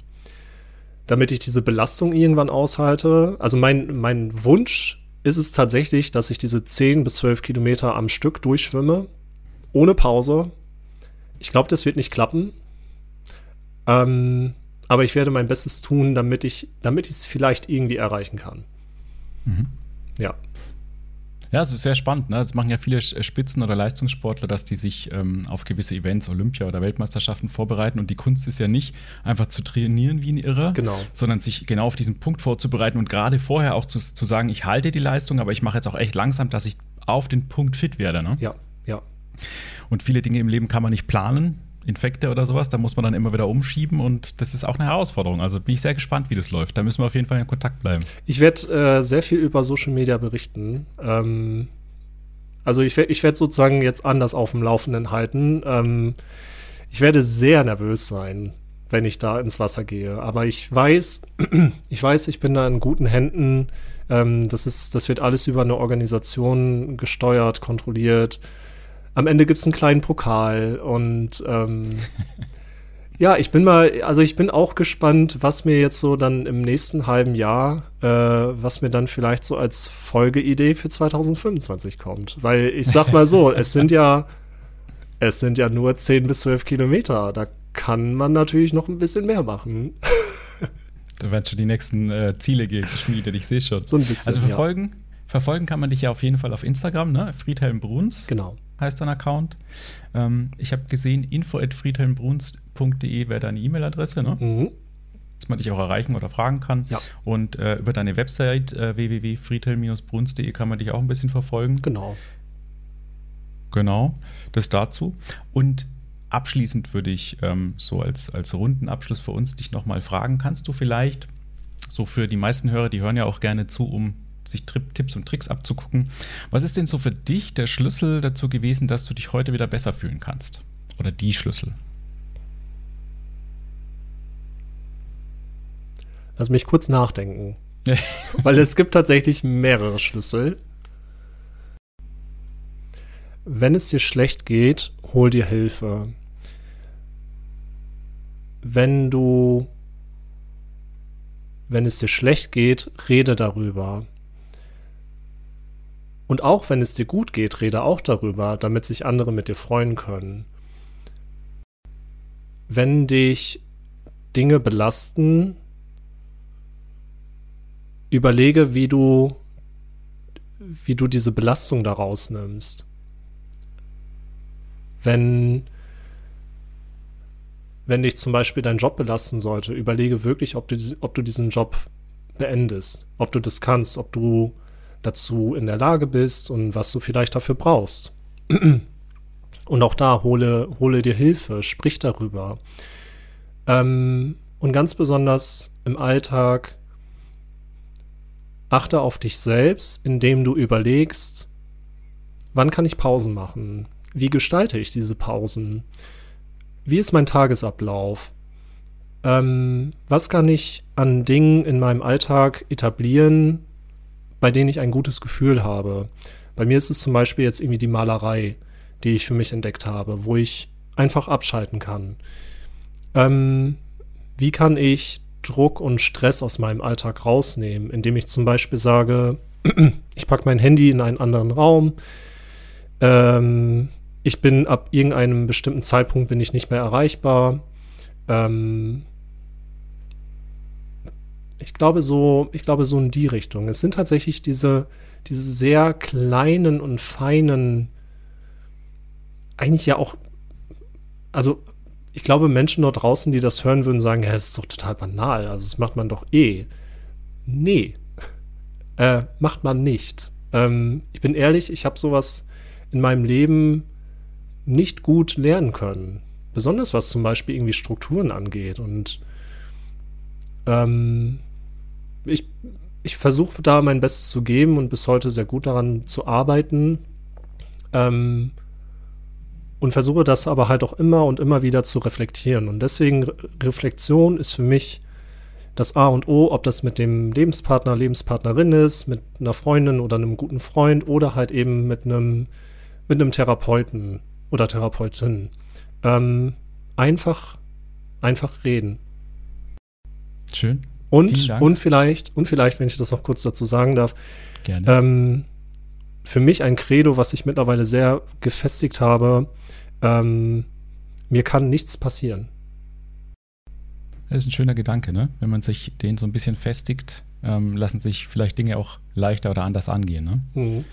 damit ich diese Belastung irgendwann aushalte. Also mein, mein Wunsch ist es tatsächlich, dass ich diese 10 bis 12 Kilometer am Stück durchschwimme, ohne Pause. Ich glaube, das wird nicht klappen. Ähm, aber ich werde mein Bestes tun, damit ich, damit ich es vielleicht irgendwie erreichen kann. Mhm. Ja. Ja, es ist sehr spannend. Ne? Das machen ja viele Spitzen- oder Leistungssportler, dass die sich ähm, auf gewisse Events, Olympia oder Weltmeisterschaften vorbereiten. Und die Kunst ist ja nicht einfach zu trainieren wie ein Irrer, genau. sondern sich genau auf diesen Punkt vorzubereiten und gerade vorher auch zu, zu sagen, ich halte die Leistung, aber ich mache jetzt auch echt langsam, dass ich auf den Punkt fit werde. Ne? Ja, ja. Und viele Dinge im Leben kann man nicht planen. Infekte oder sowas, da muss man dann immer wieder umschieben und das ist auch eine Herausforderung. Also bin ich sehr gespannt, wie das läuft. Da müssen wir auf jeden Fall in Kontakt bleiben. Ich werde äh, sehr viel über Social Media berichten. Ähm, also ich werde ich werd sozusagen jetzt anders auf dem Laufenden halten. Ähm, ich werde sehr nervös sein, wenn ich da ins Wasser gehe. Aber ich weiß, <clears throat> ich weiß, ich bin da in guten Händen. Ähm, das, ist, das wird alles über eine Organisation gesteuert, kontrolliert am Ende gibt es einen kleinen Pokal und ähm, <laughs> ja, ich bin mal, also ich bin auch gespannt, was mir jetzt so dann im nächsten halben Jahr, äh, was mir dann vielleicht so als Folgeidee für 2025 kommt. Weil ich sag mal so, es sind ja, es sind ja nur 10 bis 12 Kilometer. Da kann man natürlich noch ein bisschen mehr machen. <laughs> Da werden schon die nächsten äh, Ziele geschmiedet, ich sehe schon. So ein bisschen. Also verfolgen, ja. verfolgen kann man dich ja auf jeden Fall auf Instagram, ne? Friedhelm Bruns. Genau heißt dein Account. Ähm, ich habe gesehen, info.friedhelmbruns.de wäre deine E-Mail-Adresse, ne? Mhm. Dass man dich auch erreichen oder fragen kann. Ja. Und äh, über deine Website äh, www.friedhelm-bruns.de kann man dich auch ein bisschen verfolgen. Genau. Genau, das dazu. Und abschließend würde ich ähm, so als, als Rundenabschluss für uns dich nochmal fragen, kannst du vielleicht so für die meisten Hörer, die hören ja auch gerne zu, um sich Tipps und Tricks abzugucken. Was ist denn so für dich der Schlüssel dazu gewesen, dass du dich heute wieder besser fühlen kannst? Oder die Schlüssel? Lass mich kurz nachdenken. <laughs> Weil es gibt tatsächlich mehrere Schlüssel. Wenn es dir schlecht geht, hol dir Hilfe. wenn du, wenn es dir schlecht geht, rede darüber. Und auch wenn es dir gut geht, rede auch darüber, damit sich andere mit dir freuen können. Wenn dich Dinge belasten, überlege, wie du, wie du diese Belastung daraus nimmst. Wenn, wenn dich zum Beispiel dein Job belasten sollte, überlege wirklich, ob du, ob du diesen Job beendest, ob du das kannst, ob du dazu in der Lage bist und was du vielleicht dafür brauchst. <clears throat> Und auch da hole, hole dir Hilfe, sprich darüber. Ähm, und ganz besonders im Alltag achte auf dich selbst, indem du überlegst, wann kann ich Pausen machen? Wie gestalte ich diese Pausen? Wie ist mein Tagesablauf? Ähm, was kann ich an Dingen in meinem Alltag etablieren, bei denen ich ein gutes Gefühl habe. Bei mir ist es zum Beispiel jetzt irgendwie die Malerei, die ich für mich entdeckt habe, wo ich einfach abschalten kann. Ähm, wie kann ich Druck und Stress aus meinem Alltag rausnehmen, indem ich zum Beispiel sage, <clears throat> ich packe mein Handy in einen anderen Raum, ähm, ich bin ab irgendeinem bestimmten Zeitpunkt bin ich nicht mehr erreichbar. Ähm, ich glaube so, ich glaube so in die Richtung. Es sind tatsächlich diese, diese sehr kleinen und feinen, eigentlich ja auch, also ich glaube, Menschen dort draußen, die das hören, würden sagen, ja, es ist doch total banal. Also das macht man doch eh. Nee, <laughs> äh, macht man nicht. Ähm, ich bin ehrlich, ich habe sowas in meinem Leben nicht gut lernen können. Besonders was zum Beispiel irgendwie Strukturen angeht. Und ähm, ich, ich versuche da mein Bestes zu geben und bis heute sehr gut daran zu arbeiten. Ähm, und versuche das aber halt auch immer und immer wieder zu reflektieren. Und deswegen Reflexion ist für mich das A und O, ob das mit dem Lebenspartner, Lebenspartnerin ist, mit einer Freundin oder einem guten Freund oder halt eben mit einem, mit einem Therapeuten oder Therapeutin. Ähm, einfach, einfach reden. Schön. Und, und vielleicht, und vielleicht, wenn ich das noch kurz dazu sagen darf, Gerne. Ähm, für mich ein Credo, was ich mittlerweile sehr gefestigt habe, ähm, mir kann nichts passieren. Das ist ein schöner Gedanke, ne? Wenn man sich den so ein bisschen festigt, ähm, lassen sich vielleicht Dinge auch leichter oder anders angehen. Ne? Mhm.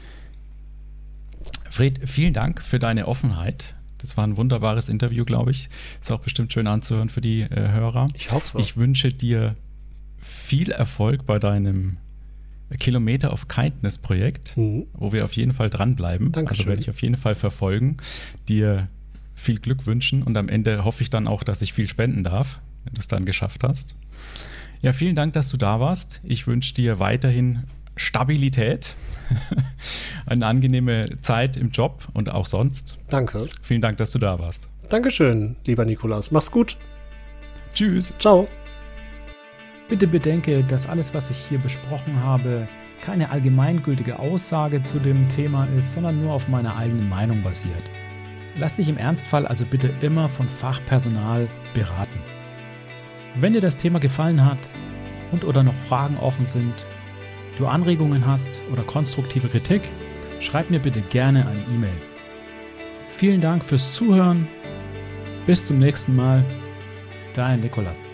Fred, vielen Dank für deine Offenheit. Das war ein wunderbares Interview, glaube ich. Ist auch bestimmt schön anzuhören für die äh, Hörer. Ich hoffe. Ich wünsche dir viel Erfolg bei deinem Kilometer of Kindness Projekt, mhm. wo wir auf jeden Fall dranbleiben. Dankeschön. Also werde ich auf jeden Fall verfolgen, dir viel Glück wünschen und am Ende hoffe ich dann auch, dass ich viel spenden darf, wenn du es dann geschafft hast. Ja, vielen Dank, dass du da warst. Ich wünsche dir weiterhin Stabilität, <laughs> eine angenehme Zeit im Job und auch sonst. Danke. Vielen Dank, dass du da warst. Dankeschön, lieber Nikolaus. Mach's gut. Tschüss. Ciao. Bitte bedenke, dass alles, was ich hier besprochen habe, keine allgemeingültige Aussage zu dem Thema ist, sondern nur auf meiner eigenen Meinung basiert. Lass dich im Ernstfall also bitte immer von Fachpersonal beraten. Wenn dir das Thema gefallen hat und oder noch Fragen offen sind, du Anregungen hast oder konstruktive Kritik, schreib mir bitte gerne eine E-Mail. Vielen Dank fürs Zuhören. Bis zum nächsten Mal. Dein Nikolas.